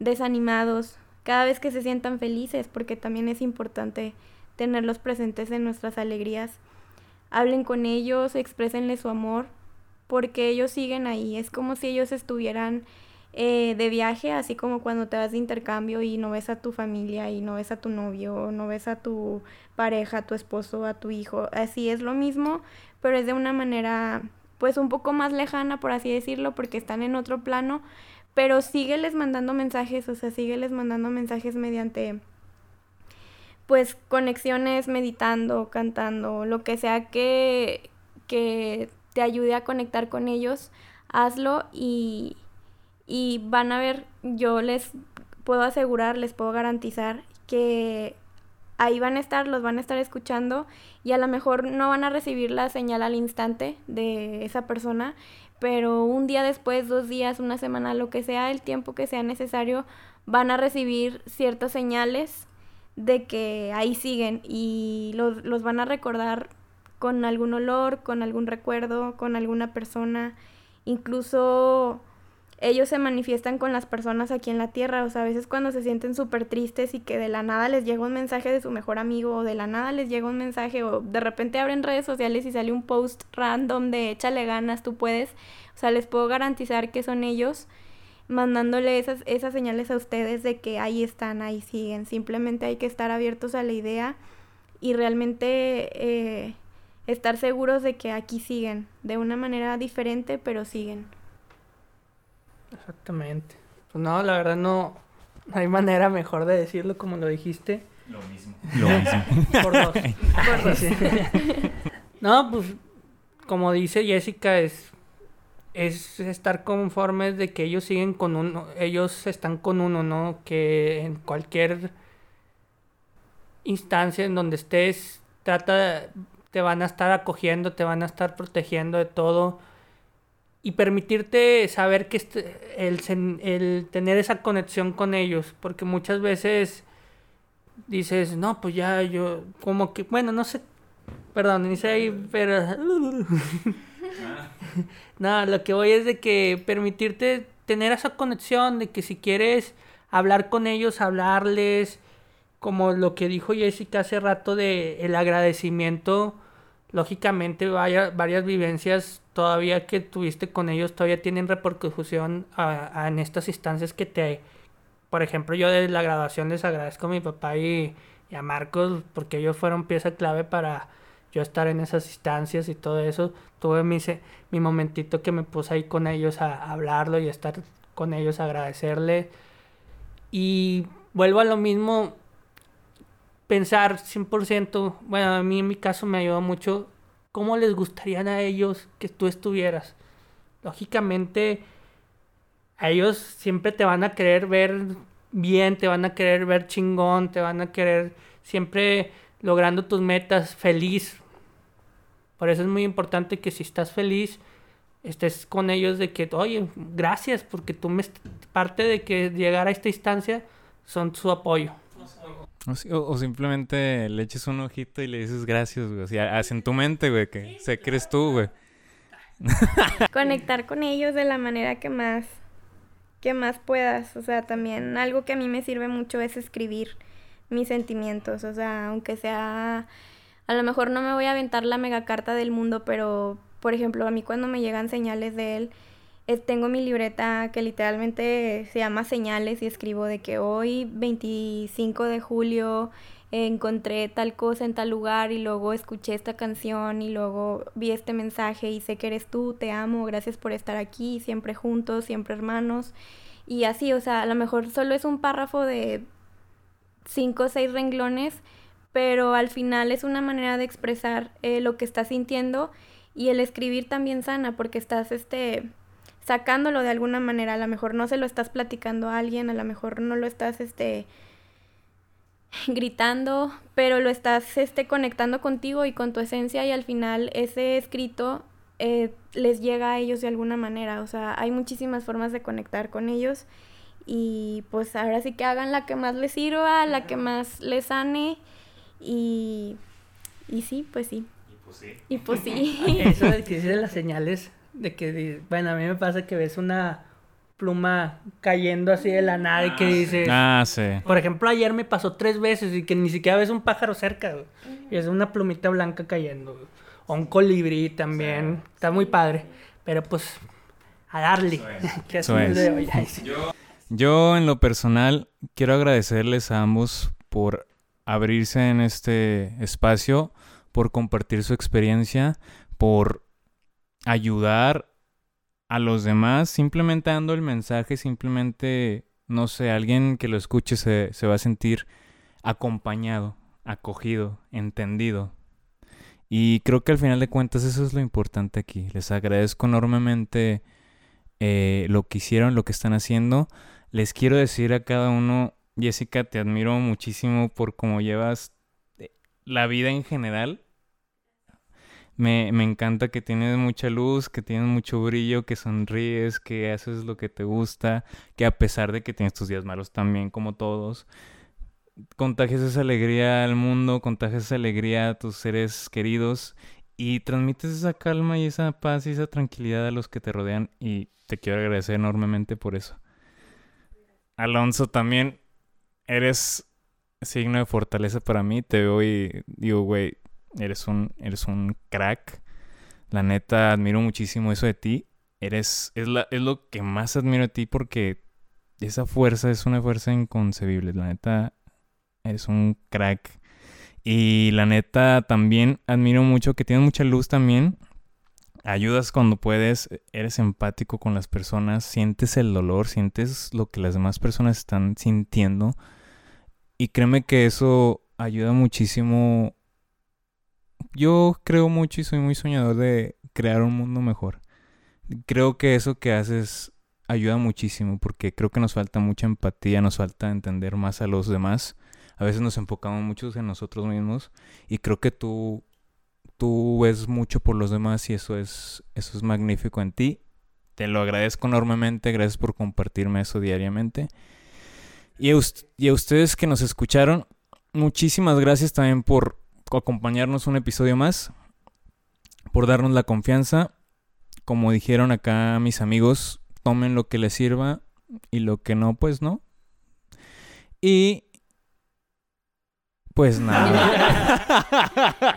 desanimados, cada vez que se sientan felices, porque también es importante tenerlos presentes en nuestras alegrías. Hablen con ellos, exprésenles su amor, porque ellos siguen ahí. Es como si ellos estuvieran eh, de viaje, así como cuando te vas de intercambio y no ves a tu familia y no ves a tu novio, no ves a tu pareja, a tu esposo, a tu hijo. Así es lo mismo, pero es de una manera pues un poco más lejana, por así decirlo, porque están en otro plano, pero sígueles mandando mensajes, o sea, sígueles mandando mensajes mediante pues conexiones meditando, cantando, lo que sea que, que te ayude a conectar con ellos, hazlo y, y van a ver, yo les puedo asegurar, les puedo garantizar que ahí van a estar, los van a estar escuchando y a lo mejor no van a recibir la señal al instante de esa persona, pero un día después, dos días, una semana, lo que sea, el tiempo que sea necesario, van a recibir ciertas señales de que ahí siguen y los, los van a recordar con algún olor, con algún recuerdo, con alguna persona, incluso ellos se manifiestan con las personas aquí en la tierra, o sea, a veces cuando se sienten súper tristes y que de la nada les llega un mensaje de su mejor amigo o de la nada les llega un mensaje o de repente abren redes sociales y sale un post random de échale ganas, tú puedes, o sea, les puedo garantizar que son ellos mandándole esas, esas señales a ustedes de que ahí están, ahí siguen, simplemente hay que estar abiertos a la idea y realmente eh, estar seguros de que aquí siguen, de una manera diferente, pero siguen. Exactamente. Pues no, la verdad no, hay manera mejor de decirlo como lo dijiste. Lo mismo. Lo mismo. <laughs> Por dos. <laughs> Por dos. <laughs> no, pues como dice Jessica, es, es estar conformes de que ellos siguen con uno, ellos están con uno, ¿no? Que en cualquier instancia en donde estés, trata, te van a estar acogiendo, te van a estar protegiendo de todo y permitirte saber que este, el, el, tener esa conexión con ellos, porque muchas veces dices, no, pues ya yo, como que, bueno, no sé, perdón, ni sé, pero... <laughs> <laughs> <laughs> no, lo que voy es de que permitirte tener esa conexión, de que si quieres hablar con ellos, hablarles, como lo que dijo Jessica hace rato de el agradecimiento, lógicamente varias vivencias todavía que tuviste con ellos todavía tienen repercusión en estas instancias que te... Por ejemplo, yo de la graduación les agradezco a mi papá y, a Marcos porque ellos fueron pieza clave para yo estar en esas instancias y todo eso. Tuve mi, mi momentito que me puse ahí con ellos a, hablarlo y a estar con ellos, a agradecerle. Y vuelvo a lo mismo, pensar 100%, bueno, a mí en mi caso me ayudó mucho cómo les gustaría a ellos que tú estuvieras. Lógicamente, a ellos siempre te van a querer ver bien, te van a querer ver chingón, te van a querer siempre logrando tus metas, feliz. Por eso es muy importante que si estás feliz, estés con ellos de que, oye, gracias, porque tú me parte de que llegar a esta instancia son su apoyo. O, simplemente le eches un ojito y le dices gracias, güey. O sea, haz en tu mente, güey, que se crees tú, güey. <laughs> Conectar con ellos de la manera que más, que más puedas. O sea, también algo que a mí me sirve mucho es escribir mis sentimientos. O sea, aunque sea, a lo mejor no me voy a aventar la mega carta del mundo, pero, por ejemplo, a mí cuando me llegan señales de él, tengo mi libreta que literalmente se llama señales y escribo de que hoy 25 de julio encontré tal cosa en tal lugar y luego escuché esta canción y luego vi este mensaje y sé que eres tú, te amo, gracias por estar aquí, siempre juntos, siempre hermanos. Y así, o sea, a lo mejor solo es un párrafo de cinco o seis renglones, pero al final es una manera de expresar eh, lo que estás sintiendo y el escribir también sana porque estás, este, sacándolo de alguna manera, a lo mejor no se lo estás platicando a alguien, a lo mejor no lo estás este <laughs> gritando, pero lo estás este conectando contigo y con tu esencia y al final ese escrito eh, les llega a ellos de alguna manera, o sea, hay muchísimas formas de conectar con ellos y pues ahora sí que hagan la que más les sirva, la que más les sane y, y sí, pues sí. Y pues sí. Y pues sí. <laughs> Eso de que las señales De que, bueno, a mí me pasa que ves una pluma cayendo así de la nada y que dices... Ah, sí. Por ejemplo, ayer me pasó tres veces y que ni siquiera ves un pájaro cerca, güey. Y es una plumita blanca cayendo, güey. O un colibrí también. Está muy padre. Pero pues, a darle. Eso es <laughs> es. de hoy. Ay, sí. Yo en lo personal quiero agradecerles a ambos por abrirse en este espacio, por compartir su experiencia, por ayudar a los demás, simplemente dando el mensaje, simplemente, no sé, alguien que lo escuche se, se va a sentir acompañado, acogido, entendido. Y creo que al final de cuentas eso es lo importante aquí. Les agradezco enormemente eh, lo que hicieron, lo que están haciendo. Les quiero decir a cada uno, Jessica, te admiro muchísimo por cómo llevas eh, la vida en general. Me, me encanta que tienes mucha luz, que tienes mucho brillo, que sonríes, que haces lo que te gusta, que a pesar de que tienes tus días malos también, como todos, contagias esa alegría al mundo, contagias esa alegría a tus seres queridos y transmites esa calma y esa paz y esa tranquilidad a los que te rodean y te quiero agradecer enormemente por eso. Alonso, también eres signo de fortaleza para mí. Te veo y digo, güey, eres un, eres un crack. La neta, admiro muchísimo eso de ti. Eres, es, la, es lo que más admiro de ti porque esa fuerza es una fuerza inconcebible. La neta, eres un crack. Y la neta, también admiro mucho que tienes mucha luz también. Ayudas cuando puedes, eres empático con las personas, sientes el dolor, sientes lo que las demás personas están sintiendo. Y créeme que eso ayuda muchísimo. Yo creo mucho y soy muy soñador de crear un mundo mejor. Creo que eso que haces ayuda muchísimo porque creo que nos falta mucha empatía, nos falta entender más a los demás. A veces nos enfocamos mucho en nosotros mismos y creo que tú tú ves mucho por los demás y eso es eso es magnífico en ti. Te lo agradezco enormemente, gracias por compartirme eso diariamente. Y a, ust- y a ustedes que nos escucharon, muchísimas gracias también por acompañarnos un episodio más, por darnos la confianza. Como dijeron acá mis amigos, tomen lo que les sirva y lo que no, pues no. Y pues nada. <laughs>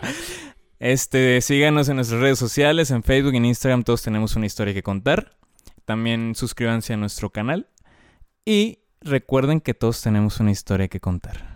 Este, síganos en nuestras redes sociales, en Facebook, en Instagram, todos tenemos una historia que contar. También suscríbanse a nuestro canal y recuerden que todos tenemos una historia que contar.